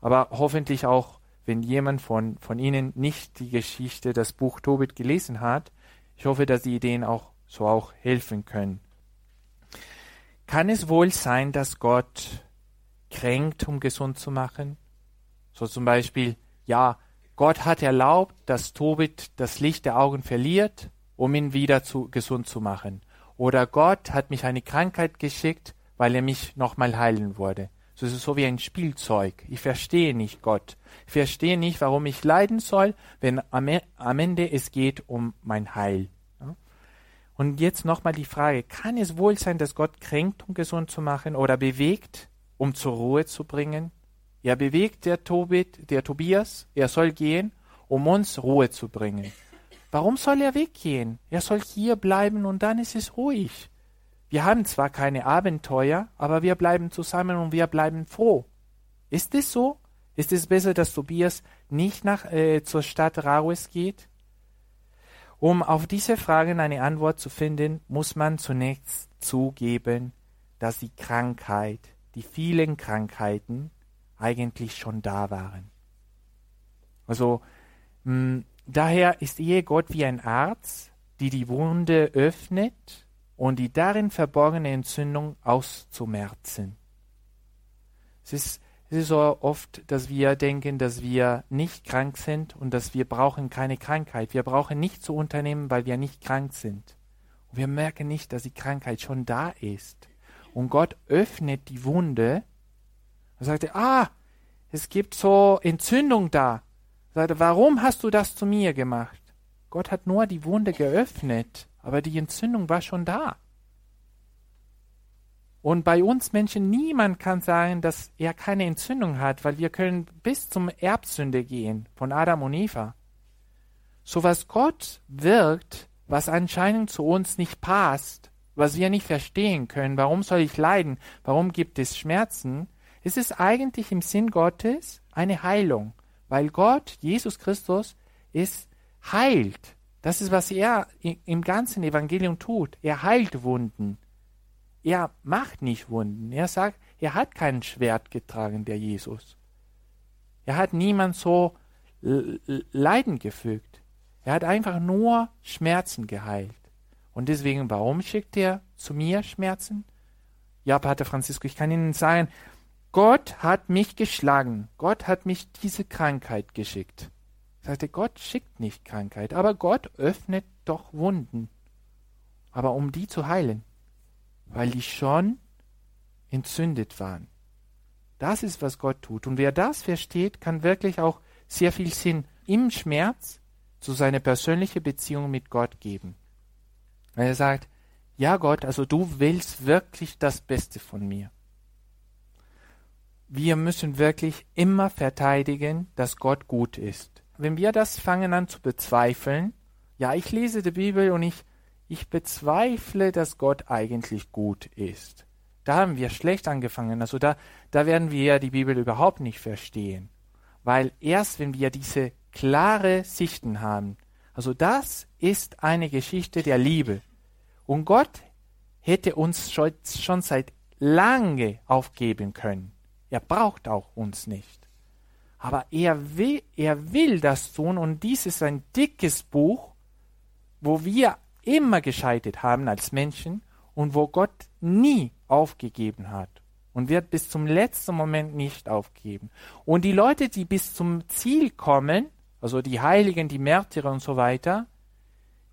[SPEAKER 2] Aber hoffentlich auch wenn jemand von, von Ihnen nicht die Geschichte, das Buch Tobit gelesen hat, ich hoffe, dass die Ideen auch so auch helfen können. Kann es wohl sein, dass Gott kränkt, um gesund zu machen? So zum Beispiel, ja, Gott hat erlaubt, dass Tobit das Licht der Augen verliert, um ihn wieder zu, gesund zu machen. Oder Gott hat mich eine Krankheit geschickt, weil er mich nochmal heilen wollte. So ist es so wie ein Spielzeug. Ich verstehe nicht Gott. Ich verstehe nicht, warum ich leiden soll, wenn am, e-, am Ende es geht um mein Heil. Und jetzt nochmal die Frage, kann es wohl sein, dass Gott kränkt, um gesund zu machen oder bewegt, um zur Ruhe zu bringen? Er bewegt der Tobit, der Tobias, er soll gehen, um uns Ruhe zu bringen. Warum soll er weggehen? Er soll hier bleiben und dann ist es ruhig. Wir haben zwar keine Abenteuer, aber wir bleiben zusammen und wir bleiben froh. Ist es so? Ist es besser, dass Tobias nicht nach, äh, zur Stadt Raues geht? Um auf diese Fragen eine Antwort zu finden, muss man zunächst zugeben, dass die Krankheit, die vielen Krankheiten eigentlich schon da waren. Also mh, daher ist Ehe Gott wie ein Arzt, die die Wunde öffnet und die darin verborgene Entzündung auszumerzen. Es ist, es ist so oft, dass wir denken, dass wir nicht krank sind und dass wir brauchen keine Krankheit. Wir brauchen nicht zu unternehmen, weil wir nicht krank sind. Und wir merken nicht, dass die Krankheit schon da ist. Und Gott öffnet die Wunde und sagte, ah, es gibt so Entzündung da. Er sagte, warum hast du das zu mir gemacht? Gott hat nur die Wunde geöffnet aber die Entzündung war schon da. Und bei uns Menschen, niemand kann sagen, dass er keine Entzündung hat, weil wir können bis zum Erbsünde gehen von Adam und Eva. So was Gott wirkt, was anscheinend zu uns nicht passt, was wir nicht verstehen können, warum soll ich leiden, warum gibt es Schmerzen, ist es eigentlich im Sinn Gottes eine Heilung, weil Gott, Jesus Christus, ist heilt. Das ist, was er im ganzen Evangelium tut. Er heilt Wunden. Er macht nicht Wunden. Er sagt, er hat kein Schwert getragen, der Jesus. Er hat niemand so Leiden gefügt. Er hat einfach nur Schmerzen geheilt. Und deswegen, warum schickt er zu mir Schmerzen? Ja, Pater Francisco, ich kann Ihnen sagen, Gott hat mich geschlagen. Gott hat mich diese Krankheit geschickt sagte, Gott schickt nicht Krankheit, aber Gott öffnet doch Wunden. Aber um die zu heilen, weil die schon entzündet waren. Das ist, was Gott tut. Und wer das versteht, kann wirklich auch sehr viel Sinn im Schmerz zu seiner persönlichen Beziehung mit Gott geben. Weil er sagt, ja Gott, also du willst wirklich das Beste von mir. Wir müssen wirklich immer verteidigen, dass Gott gut ist wenn wir das fangen an zu bezweifeln, ja, ich lese die Bibel und ich, ich bezweifle, dass Gott eigentlich gut ist. Da haben wir schlecht angefangen. Also da, da werden wir die Bibel überhaupt nicht verstehen. Weil erst wenn wir diese klare Sichten haben, also das ist eine Geschichte der Liebe. Und Gott hätte uns schon, seit lange aufgeben können. Er braucht auch uns nicht. Aber er will, er will das tun und dies ist ein dickes Buch, wo wir immer gescheitert haben als Menschen und wo Gott nie aufgegeben hat und wird bis zum letzten Moment nicht aufgeben. Und die Leute, die bis zum Ziel kommen, also die Heiligen, die Märtyrer und so weiter,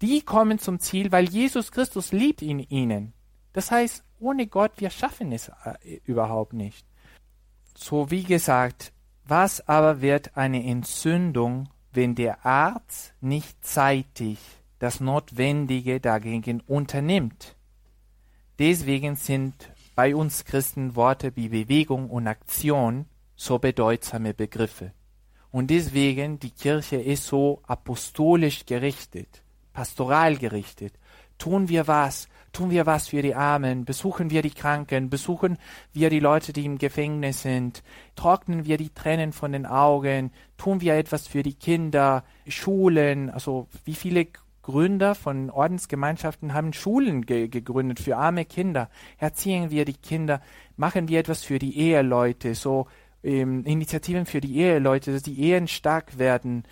[SPEAKER 2] die kommen zum Ziel, weil Jesus Christus liebt in ihnen. Das heißt, ohne Gott, wir schaffen es äh, überhaupt nicht. So wie gesagt, was aber wird eine Entzündung, wenn der Arzt nicht zeitig das Notwendige dagegen unternimmt? Deswegen sind bei uns Christen Worte wie Bewegung und Aktion so bedeutsame Begriffe. Und deswegen die Kirche ist so apostolisch gerichtet, pastoral gerichtet. Tun wir was, tun wir was für die Armen, besuchen wir die Kranken, besuchen wir die Leute, die im Gefängnis sind, trocknen wir die Tränen von den Augen, tun wir etwas für die Kinder, Schulen, also wie viele Gründer von Ordensgemeinschaften haben Schulen ge gegründet für arme Kinder. Erziehen wir die Kinder, machen wir etwas für die Eheleute, so ähm, Initiativen für die Eheleute, dass die Ehen stark werden.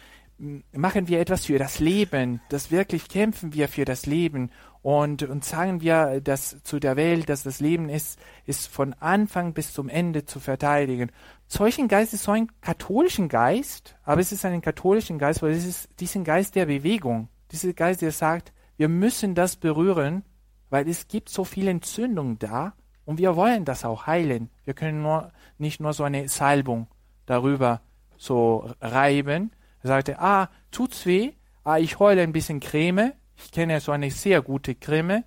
[SPEAKER 2] Machen wir etwas für das Leben, das wirklich kämpfen wir für das Leben und, und sagen wir das zu der Welt, dass das Leben ist, ist von Anfang bis zum Ende zu verteidigen. Solchen Geist ist so ein katholischen Geist, aber es ist ein katholischen Geist, weil es ist diesen Geist der Bewegung dieser Geist, der sagt, wir müssen das berühren, weil es gibt so viel Entzündung da und wir wollen das auch heilen. Wir können nur nicht nur so eine Salbung darüber so reiben. Er sagte, ah, tut's weh, ah, ich heule ein bisschen Creme. Ich kenne so eine sehr gute Creme,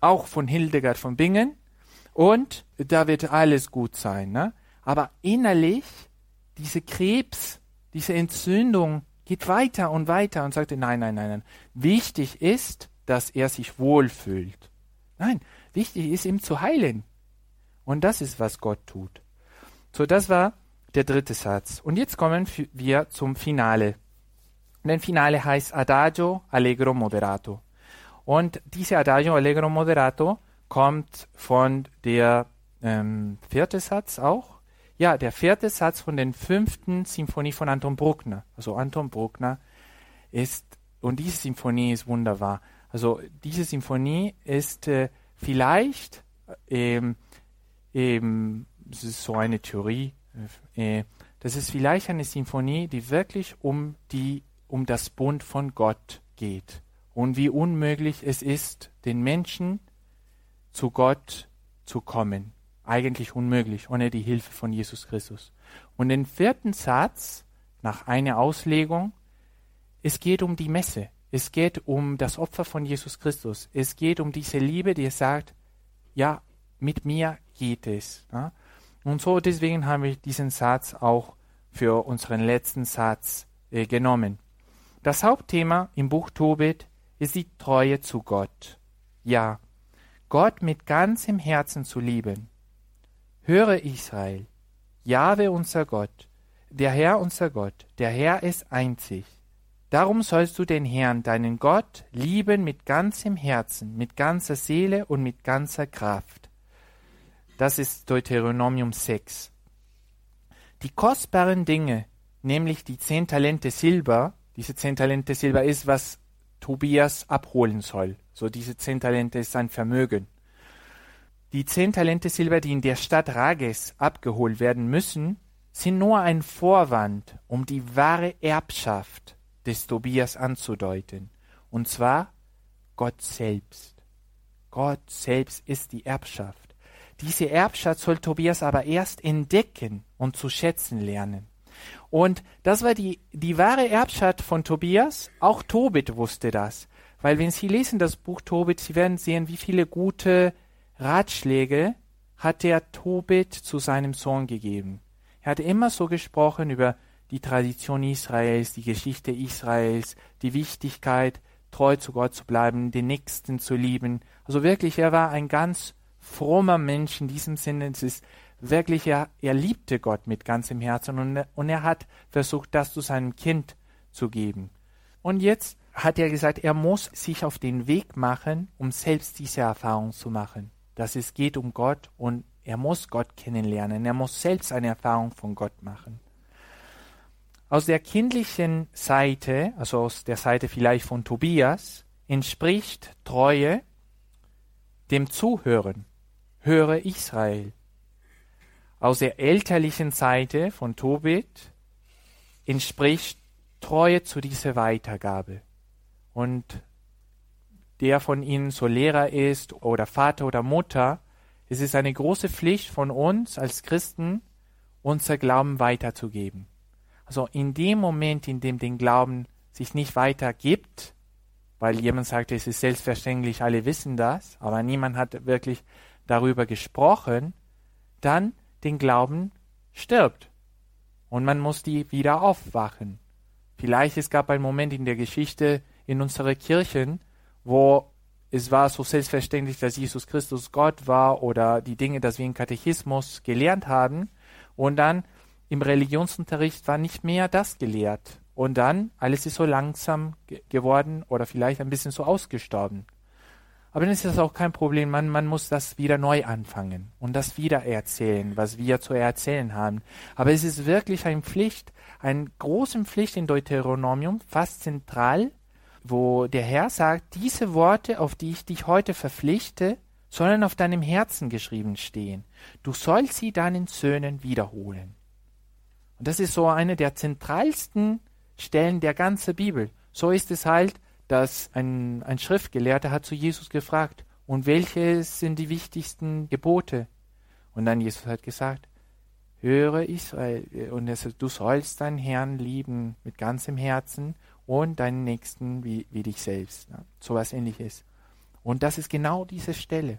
[SPEAKER 2] auch von Hildegard von Bingen. Und da wird alles gut sein. Ne? Aber innerlich, diese Krebs, diese Entzündung, geht weiter und weiter und sagte, nein, nein, nein, nein. Wichtig ist, dass er sich wohlfühlt. Nein, wichtig ist ihm zu heilen. Und das ist, was Gott tut. So, das war der dritte Satz. Und jetzt kommen wir zum Finale. Und ein Finale heißt Adagio Allegro Moderato. Und diese Adagio Allegro Moderato kommt von der ähm, vierte Satz auch. Ja, der vierte Satz von der fünften Symphonie von Anton Bruckner. Also Anton Bruckner ist, und diese Symphonie ist wunderbar. Also diese Symphonie ist äh, vielleicht, ähm, ähm, das ist so eine Theorie, äh, das ist vielleicht eine Symphonie, die wirklich um die, um das Bund von Gott geht. Und wie unmöglich es ist, den Menschen zu Gott zu kommen eigentlich unmöglich ohne die Hilfe von Jesus Christus. Und den vierten Satz, nach einer Auslegung, es geht um die Messe. Es geht um das Opfer von Jesus Christus. Es geht um diese Liebe, die sagt, ja, mit mir geht es. Ja? Und so deswegen haben wir diesen Satz auch für unseren letzten Satz äh, genommen. Das Hauptthema im Buch Tobit ist die Treue zu Gott. Ja, Gott mit ganzem Herzen zu lieben Höre Israel, Jahwe unser Gott, der Herr unser Gott, der Herr ist einzig. Darum sollst du den Herrn, deinen Gott, lieben mit ganzem Herzen, mit ganzer Seele und mit ganzer Kraft. Das ist Deuteronomium 6. Die kostbaren Dinge, nämlich die zehn Talente Silber, diese zehn Talente Silber ist, was Tobias abholen soll. So diese zehn Talente ist sein Vermögen. Die zehn Talente Silber, die in der Stadt Rages abgeholt werden müssen, sind nur ein Vorwand, um die wahre Erbschaft des Tobias anzudeuten. Und zwar Gott selbst. Gott selbst ist die Erbschaft. Diese Erbschaft soll Tobias aber erst entdecken und zu schätzen lernen. Und das war die, die wahre Erbschaft von Tobias. Auch Tobit wusste das. Weil wenn Sie lesen das Buch Tobit, Sie werden sehen, wie viele gute Ratschläge hat der Tobit zu seinem Sohn gegeben. Er hat immer so gesprochen über die Tradition Israels, die Geschichte Israels, die Wichtigkeit, treu zu Gott zu bleiben, den Nächsten zu lieben. Also wirklich, er war ein ganz frommer Mensch in diesem Sinne. Es ist wirklich, er, er liebte Gott mit ganzem Herzen und, und er hat versucht, das zu seinem Kind zu geben. Und jetzt hat er gesagt, er muss sich auf den Weg machen, um selbst diese Erfahrung zu machen dass es geht um Gott und Er muss Gott kennenlernen. Er muss selbst eine Erfahrung von Gott machen. Aus der kindlichen Seite, also aus der Seite vielleicht von Tobias, entspricht Treue dem Zuhören. Höre Israel. Aus der elterlichen Seite von Tobit entspricht Treue zu dieser Weitergabe. Und der von Ihnen so Lehrer ist oder Vater oder Mutter, es ist eine große Pflicht von uns als Christen, unser Glauben weiterzugeben. Also in dem Moment, in dem den Glauben sich nicht weitergibt, weil jemand sagt, es ist selbstverständlich, alle wissen das, aber niemand hat wirklich darüber gesprochen, dann den Glauben stirbt. Und man muss die wieder aufwachen. Vielleicht es gab einen Moment in der Geschichte in unserer Kirchen, wo es war so selbstverständlich, dass Jesus Christus Gott war oder die Dinge, dass wir im Katechismus gelernt haben. Und dann im Religionsunterricht war nicht mehr das gelehrt. Und dann, alles ist so langsam ge geworden oder vielleicht ein bisschen so ausgestorben. Aber dann ist das auch kein Problem. Man, man muss das wieder neu anfangen und das wieder erzählen, was wir zu erzählen haben. Aber es ist wirklich eine Pflicht, eine große Pflicht in Deuteronomium, fast zentral, wo der Herr sagt, diese Worte, auf die ich dich heute verpflichte, sollen auf deinem Herzen geschrieben stehen. Du sollst sie deinen Söhnen wiederholen. Und das ist so eine der zentralsten Stellen der ganzen Bibel. So ist es halt dass ein, ein Schriftgelehrter hat zu Jesus gefragt, und welche sind die wichtigsten Gebote? Und dann Jesus hat gesagt, höre Israel, und er sagt, du sollst deinen Herrn lieben mit ganzem Herzen und deinen Nächsten wie, wie dich selbst. So was ähnliches. Und das ist genau diese Stelle.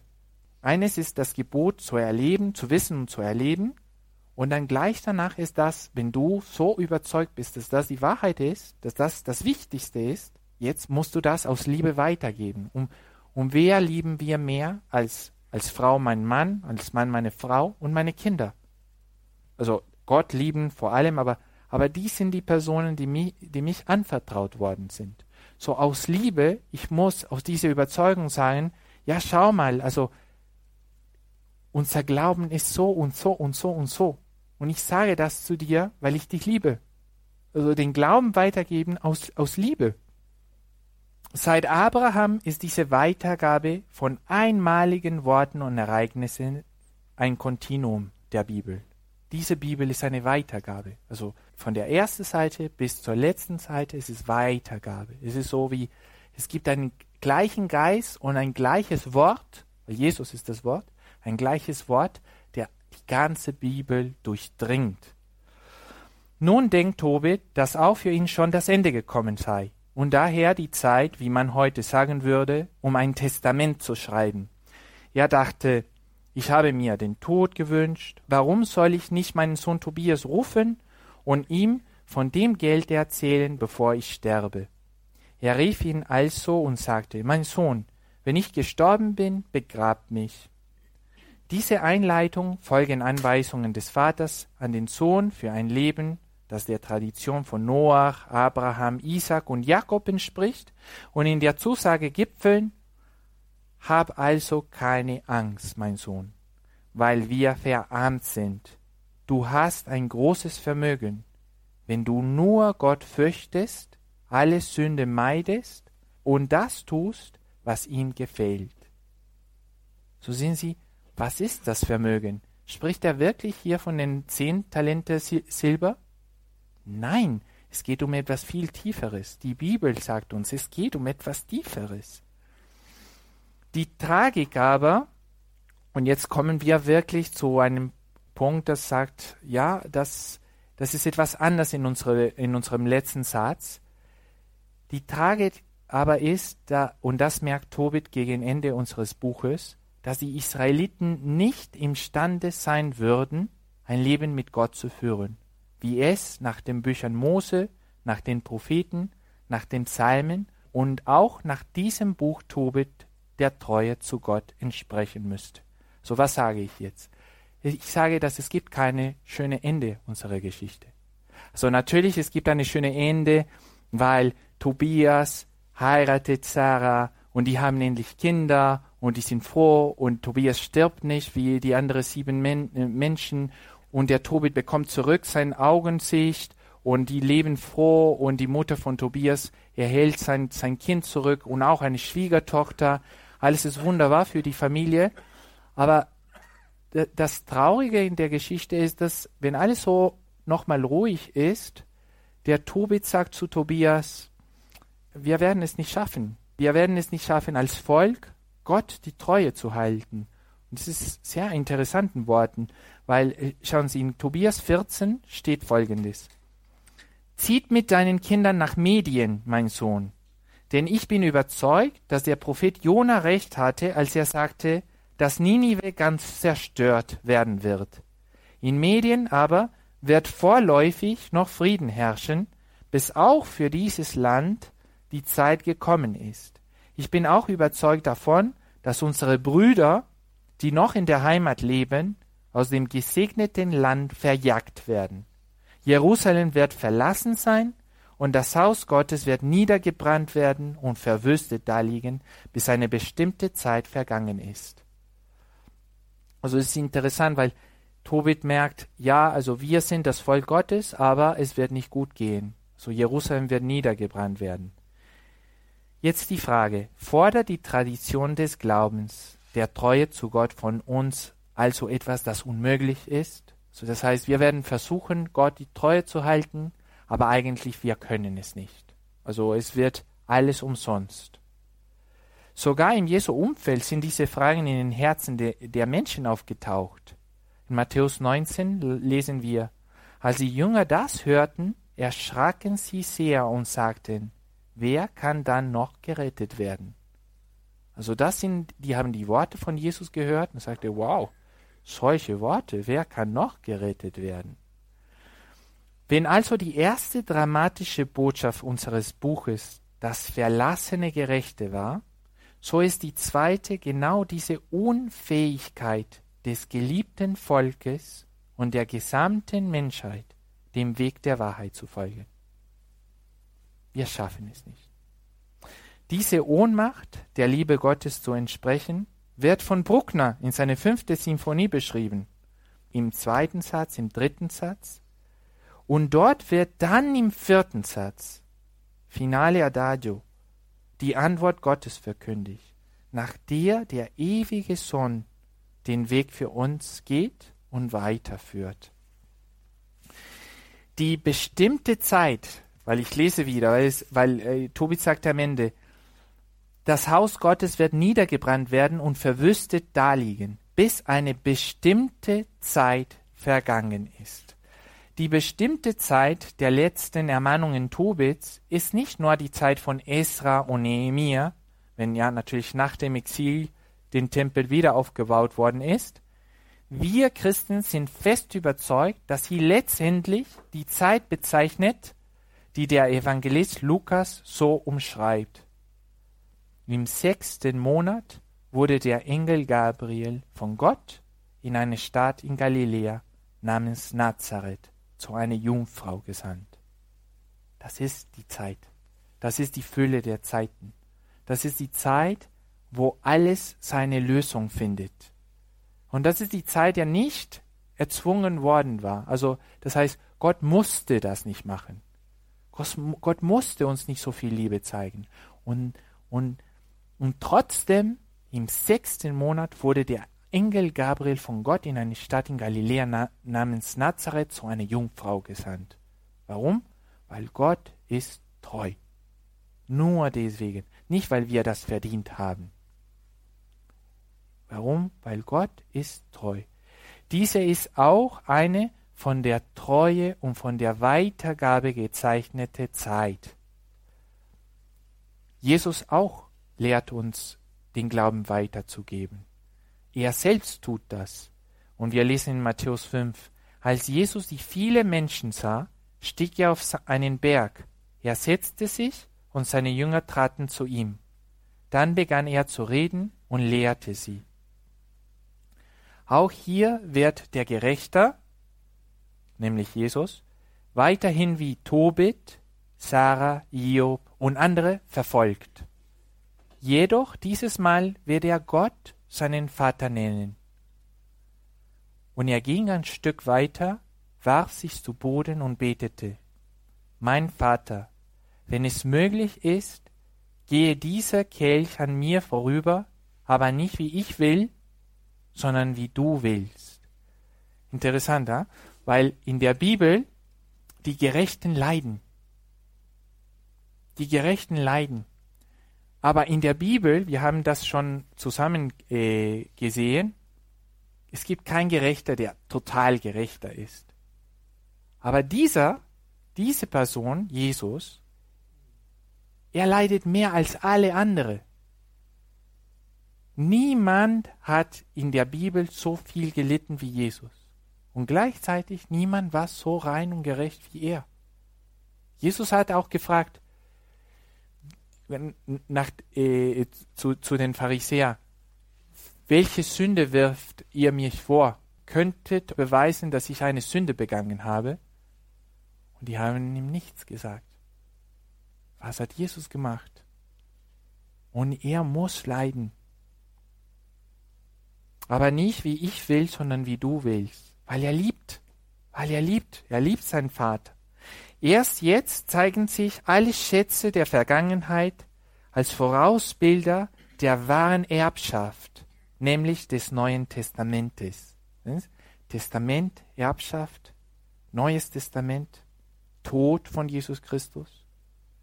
[SPEAKER 2] Eines ist das Gebot zu erleben, zu wissen und zu erleben. Und dann gleich danach ist das, wenn du so überzeugt bist, dass das die Wahrheit ist, dass das das Wichtigste ist, Jetzt musst du das aus Liebe weitergeben. Um, um wer lieben wir mehr als, als Frau meinen Mann, als Mann meine Frau und meine Kinder? Also Gott lieben vor allem, aber, aber die sind die Personen, die mich, die mich anvertraut worden sind. So aus Liebe, ich muss aus dieser Überzeugung sagen, ja schau mal, also unser Glauben ist so und so und so und so. Und ich sage das zu dir, weil ich dich liebe. Also den Glauben weitergeben aus, aus Liebe. Seit Abraham ist diese Weitergabe von einmaligen Worten und Ereignissen ein Kontinuum der Bibel. Diese Bibel ist eine Weitergabe. Also von der ersten Seite bis zur letzten Seite ist es Weitergabe. Es ist so wie, es gibt einen gleichen Geist und ein gleiches Wort, Jesus ist das Wort, ein gleiches Wort, der die ganze Bibel durchdringt. Nun denkt Tobit, dass auch für ihn schon das Ende gekommen sei und daher die Zeit, wie man heute sagen würde, um ein Testament zu schreiben. Er dachte, ich habe mir den Tod gewünscht, warum soll ich nicht meinen Sohn Tobias rufen und ihm von dem Geld erzählen, bevor ich sterbe? Er rief ihn also und sagte, mein Sohn, wenn ich gestorben bin, begrab mich. Diese Einleitung folgen Anweisungen des Vaters an den Sohn für ein Leben das der Tradition von Noach, Abraham, Isaac und Jakob entspricht und in der Zusage gipfeln, hab also keine Angst, mein Sohn, weil wir verarmt sind. Du hast ein großes Vermögen. Wenn du nur Gott fürchtest, alle Sünde meidest und das tust, was ihm gefällt. So sehen Sie, was ist das Vermögen? Spricht er wirklich hier von den zehn Talente Silber? Nein, es geht um etwas viel Tieferes. Die Bibel sagt uns, es geht um etwas Tieferes. Die Tragik aber, und jetzt kommen wir wirklich zu einem Punkt, das sagt, ja, das, das ist etwas anders in, unsere, in unserem letzten Satz. Die Tragik aber ist, da, und das merkt Tobit gegen Ende unseres Buches, dass die Israeliten nicht imstande sein würden, ein Leben mit Gott zu führen wie es nach den Büchern Mose, nach den Propheten, nach den Psalmen und auch nach diesem Buch Tobit der Treue zu Gott entsprechen müsste. So was sage ich jetzt? Ich sage, dass es gibt keine schöne Ende unserer Geschichte. So natürlich, es gibt eine schöne Ende, weil Tobias heiratet Sarah und die haben endlich Kinder und die sind froh und Tobias stirbt nicht wie die anderen sieben Men äh, Menschen und der Tobit bekommt zurück seine Augensicht und die leben froh und die Mutter von Tobias erhält sein, sein Kind zurück und auch eine Schwiegertochter. Alles ist wunderbar für die Familie. Aber das Traurige in der Geschichte ist, dass wenn alles so nochmal ruhig ist, der Tobit sagt zu Tobias, wir werden es nicht schaffen. Wir werden es nicht schaffen, als Volk Gott die Treue zu halten. Das ist sehr interessanten Worten, weil, äh, schauen Sie, in Tobias 14 steht folgendes. Zieht mit deinen Kindern nach Medien, mein Sohn, denn ich bin überzeugt, dass der Prophet Jona recht hatte, als er sagte, dass Ninive ganz zerstört werden wird. In Medien aber wird vorläufig noch Frieden herrschen, bis auch für dieses Land die Zeit gekommen ist. Ich bin auch überzeugt davon, dass unsere Brüder, die noch in der Heimat leben, aus dem gesegneten Land verjagt werden. Jerusalem wird verlassen sein und das Haus Gottes wird niedergebrannt werden und verwüstet daliegen, bis eine bestimmte Zeit vergangen ist. Also es ist interessant, weil Tobit merkt, ja, also wir sind das Volk Gottes, aber es wird nicht gut gehen. So Jerusalem wird niedergebrannt werden. Jetzt die Frage, fordert die Tradition des Glaubens, der Treue zu Gott von uns also etwas, das unmöglich ist? So, das heißt, wir werden versuchen, Gott die Treue zu halten, aber eigentlich wir können es nicht. Also es wird alles umsonst. Sogar im Jesu Umfeld sind diese Fragen in den Herzen de, der Menschen aufgetaucht. In Matthäus 19 lesen wir, als die Jünger das hörten, erschraken sie sehr und sagten, wer kann dann noch gerettet werden? Also das sind, die haben die Worte von Jesus gehört und sagte, wow, solche Worte, wer kann noch gerettet werden? Wenn also die erste dramatische Botschaft unseres Buches das verlassene Gerechte war, so ist die zweite genau diese Unfähigkeit des geliebten Volkes und der gesamten Menschheit, dem Weg der Wahrheit zu folgen. Wir schaffen es nicht. Diese Ohnmacht der Liebe Gottes zu entsprechen, wird von Bruckner in seiner fünften Sinfonie beschrieben. Im zweiten Satz, im dritten Satz. Und dort wird dann im vierten Satz, Finale Adagio, die Antwort Gottes verkündigt, nach der der ewige Sohn den Weg für uns geht und weiterführt. Die bestimmte Zeit, weil ich lese wieder, weil, es, weil äh, Tobi sagt am Ende, das Haus Gottes wird niedergebrannt werden und verwüstet daliegen, bis eine bestimmte Zeit vergangen ist. Die bestimmte Zeit der letzten Ermahnungen Tobits ist nicht nur die Zeit von Esra und Nehemia, wenn ja natürlich nach dem Exil den Tempel wieder aufgebaut worden ist. Wir Christen sind fest überzeugt, dass sie letztendlich die Zeit bezeichnet, die der Evangelist Lukas so umschreibt. Im sechsten Monat wurde der Engel Gabriel von Gott in eine Stadt in Galiläa namens Nazareth zu einer Jungfrau gesandt. Das ist die Zeit. Das ist die Fülle der Zeiten. Das ist die Zeit, wo alles seine Lösung findet. Und das ist die Zeit, der nicht erzwungen worden war. Also das heißt, Gott musste das nicht machen. Gott musste uns nicht so viel Liebe zeigen. Und, und, und trotzdem, im sechsten Monat wurde der Engel Gabriel von Gott in eine Stadt in Galiläa na namens Nazareth zu einer Jungfrau gesandt. Warum? Weil Gott ist treu. Nur deswegen, nicht weil wir das verdient haben. Warum? Weil Gott ist treu. Diese ist auch eine von der Treue und von der Weitergabe gezeichnete Zeit. Jesus auch lehrt uns, den Glauben weiterzugeben. Er selbst tut das. Und wir lesen in Matthäus 5, als Jesus die viele Menschen sah, stieg er auf einen Berg. Er setzte sich und seine Jünger traten zu ihm. Dann begann er zu reden und lehrte sie. Auch hier wird der Gerechter, nämlich Jesus, weiterhin wie Tobit, Sarah, Job und andere verfolgt. Jedoch dieses Mal wird er Gott seinen Vater nennen. Und er ging ein Stück weiter, warf sich zu Boden und betete. Mein Vater, wenn es möglich ist, gehe dieser Kelch an mir vorüber, aber nicht wie ich will, sondern wie du willst. Interessant, ja? weil in der Bibel die Gerechten leiden. Die Gerechten leiden. Aber in der Bibel, wir haben das schon zusammen äh, gesehen, es gibt keinen Gerechter, der total gerechter ist. Aber dieser, diese Person, Jesus, er leidet mehr als alle andere. Niemand hat in der Bibel so viel gelitten wie Jesus. Und gleichzeitig niemand war so rein und gerecht wie er. Jesus hat auch gefragt nach, äh, zu, zu den Pharisäern, welche Sünde wirft ihr mich vor? Könntet beweisen, dass ich eine Sünde begangen habe? Und die haben ihm nichts gesagt. Was hat Jesus gemacht? Und er muss leiden. Aber nicht wie ich will, sondern wie du willst. Weil er liebt. Weil er liebt. Er liebt seinen Vater. Erst jetzt zeigen sich alle Schätze der Vergangenheit als Vorausbilder der wahren Erbschaft, nämlich des Neuen Testamentes. Testament, Erbschaft, Neues Testament, Tod von Jesus Christus.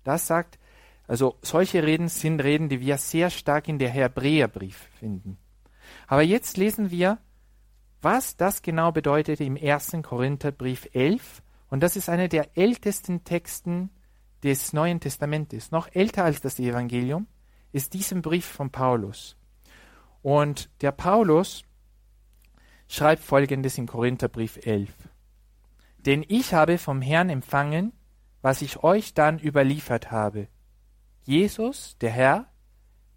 [SPEAKER 2] Das sagt, also solche Reden sind Reden, die wir sehr stark in der Hebräerbrief finden. Aber jetzt lesen wir, was das genau bedeutet im 1. Korintherbrief 11. Und das ist einer der ältesten Texten des Neuen Testamentes. Noch älter als das Evangelium ist diesen Brief von Paulus. Und der Paulus schreibt folgendes im Korintherbrief 11. Denn ich habe vom Herrn empfangen, was ich euch dann überliefert habe. Jesus, der Herr,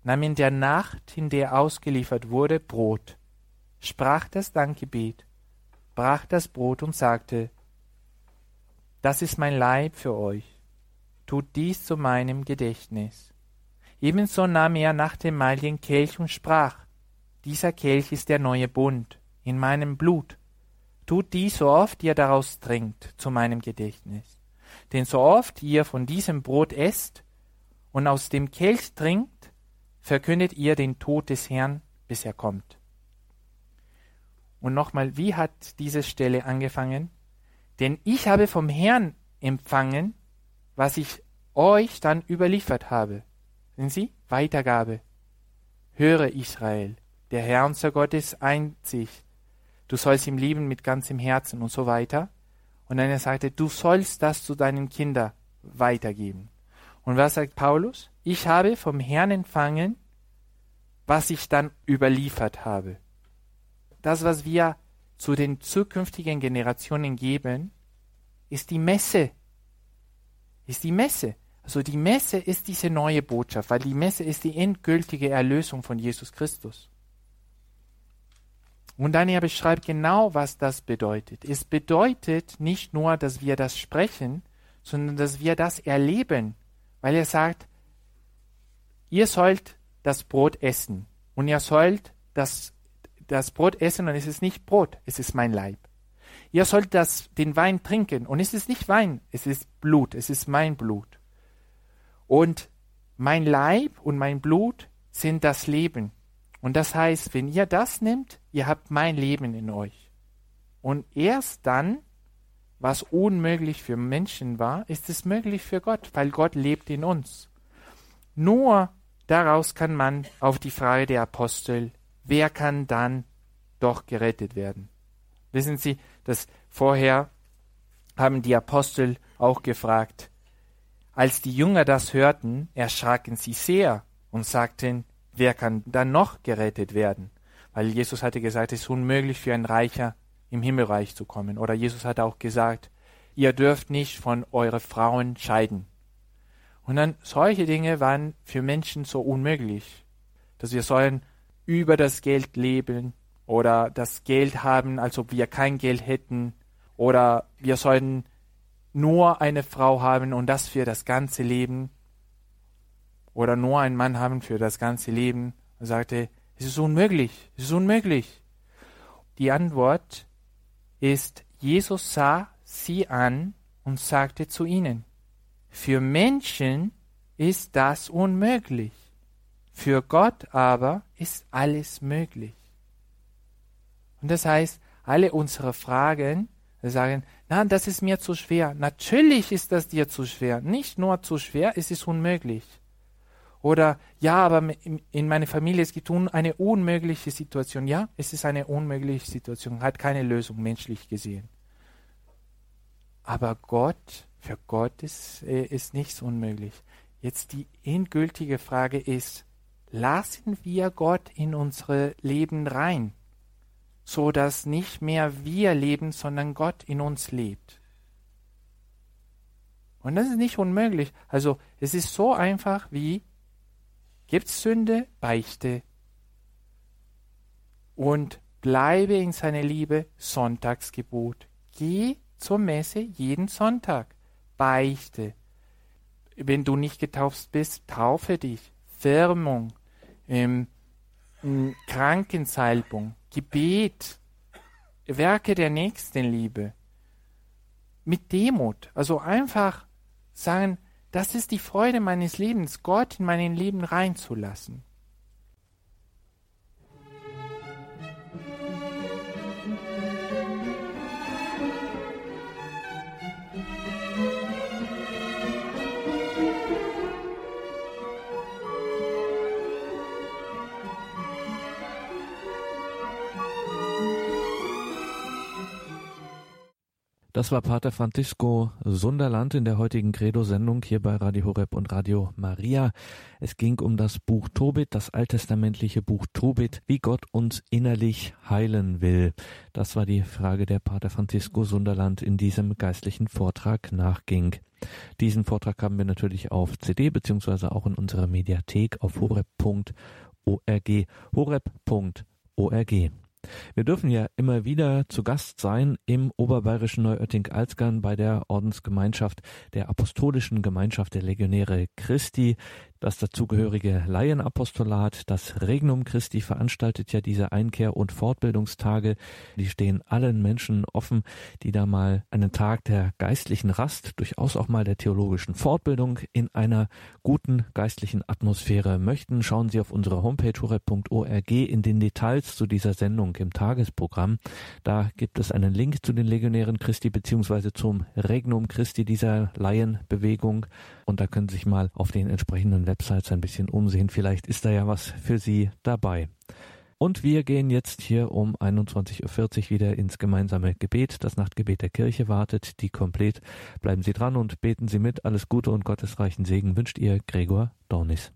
[SPEAKER 2] nahm in der Nacht, in der er ausgeliefert wurde, Brot, sprach das Dankgebet, brach das Brot und sagte, Das ist mein Leib für euch, tut dies zu meinem Gedächtnis. Ebenso nahm er nach dem Mahl den Kelch und sprach, Dieser Kelch ist der neue Bund in meinem Blut. Tut dies so oft ihr daraus trinkt, zu meinem Gedächtnis. Denn so oft ihr von diesem Brot esst und aus dem Kelch trinkt, verkündet ihr den Tod des Herrn, bis er kommt. Und nochmal, wie hat diese Stelle angefangen? Denn ich habe vom Herrn empfangen, was ich euch dann überliefert habe. Sehen Sie? Weitergabe. Höre Israel, der Herr unser Gott ist einzig. Du sollst ihm lieben mit ganzem Herzen und so weiter. Und dann er sagte, du sollst das zu deinen Kindern weitergeben. Und was sagt Paulus? Ich habe vom Herrn empfangen, was ich dann überliefert habe. Das, was wir zu den zukünftigen Generationen geben, ist die Messe. Ist die Messe. Also die Messe ist diese neue Botschaft, weil die Messe ist die endgültige Erlösung von Jesus Christus. Und dann er beschreibt genau, was das bedeutet. Es bedeutet nicht nur, dass wir das sprechen, sondern dass wir das erleben, weil er sagt, ihr sollt das Brot essen und ihr sollt das, das Brot essen und es ist nicht Brot, es ist mein Leib. Ihr sollt das, den Wein trinken und es ist nicht Wein, es ist Blut, es ist mein Blut. Und mein Leib und mein Blut sind das Leben. Und das heißt, wenn ihr das nimmt, ihr habt mein Leben in euch. Und erst dann, was unmöglich für Menschen war, ist es möglich für Gott, weil Gott lebt in uns. Nur daraus kann man auf die Frage der Apostel, wer kann dann doch gerettet werden? Wissen Sie, dass vorher haben die Apostel auch gefragt, als die Jünger das hörten, erschraken sie sehr und sagten, wer kann dann noch gerettet werden? Weil Jesus hatte gesagt, es ist unmöglich für ein Reicher im Himmelreich zu kommen. Oder Jesus hatte auch gesagt, ihr dürft nicht von euren Frauen scheiden. Und dann solche Dinge waren für Menschen so unmöglich, dass wir sollen über das Geld leben oder das Geld haben, als ob wir kein Geld hätten oder wir sollen nur eine Frau haben und das für das ganze Leben. oder nur einen Mann haben für das ganze Leben. Er sagte, es ist unmöglich, es ist unmöglich. Die Antwort ist, Jesus sah sie an und sagte zu ihnen, für Menschen ist das unmöglich, für Gott aber ist alles möglich. Und das heißt, alle unsere Fragen sagen, na, das ist mir zu schwer. Natürlich ist das dir zu schwer. Nicht nur zu schwer, es ist unmöglich. Oder ja, aber in meiner Familie es gibt eine unmögliche Situation. Ja, es ist eine unmögliche Situation, hat keine Lösung menschlich gesehen. Aber Gott, für Gott ist, äh, ist nichts unmöglich. Jetzt die endgültige Frage ist, lassen wir Gott in unsere Leben rein, so dass nicht mehr wir leben, sondern Gott in uns lebt. Und das ist nicht unmöglich. Also es ist so einfach wie Gibt's Sünde, beichte. Und bleibe in seiner Liebe, Sonntagsgebot. Geh zur Messe jeden Sonntag. Beichte. Wenn du nicht getauft bist, taufe dich. Firmung, ähm, Krankensalbung, Gebet, Werke der Nächstenliebe. Mit Demut. Also einfach sagen, das ist die Freude meines Lebens, Gott in mein Leben reinzulassen.
[SPEAKER 1] Das war Pater Francisco Sunderland in der heutigen Credo-Sendung hier bei Radio Horeb und Radio Maria. Es ging um das Buch Tobit, das alttestamentliche Buch Tobit, wie Gott uns innerlich heilen will. Das war die Frage, der Pater Francisco Sunderland in diesem geistlichen Vortrag nachging. Diesen Vortrag haben wir natürlich auf CD beziehungsweise auch in unserer Mediathek auf horeb.org. horeb.org. Wir dürfen ja immer wieder zu Gast sein im oberbayerischen Neuötting-Alzgern bei der Ordensgemeinschaft der Apostolischen Gemeinschaft der Legionäre Christi. Das dazugehörige Laienapostolat, das Regnum Christi veranstaltet ja diese Einkehr- und Fortbildungstage. Die stehen allen Menschen offen, die da mal einen Tag der geistlichen Rast, durchaus auch mal der theologischen Fortbildung in einer guten geistlichen Atmosphäre möchten. Schauen Sie auf unsere Homepage horeb.org in den Details zu dieser Sendung im Tagesprogramm. Da gibt es einen Link zu den Legionären Christi beziehungsweise zum Regnum Christi dieser Laienbewegung und da können Sie sich mal auf den entsprechenden Websites ein bisschen umsehen. Vielleicht ist da ja was für Sie dabei. Und wir gehen jetzt hier um 21.40 Uhr wieder ins gemeinsame Gebet. Das Nachtgebet der Kirche wartet, die komplett. Bleiben Sie dran und beten Sie mit. Alles Gute und gottesreichen Segen wünscht Ihr Gregor Dornis.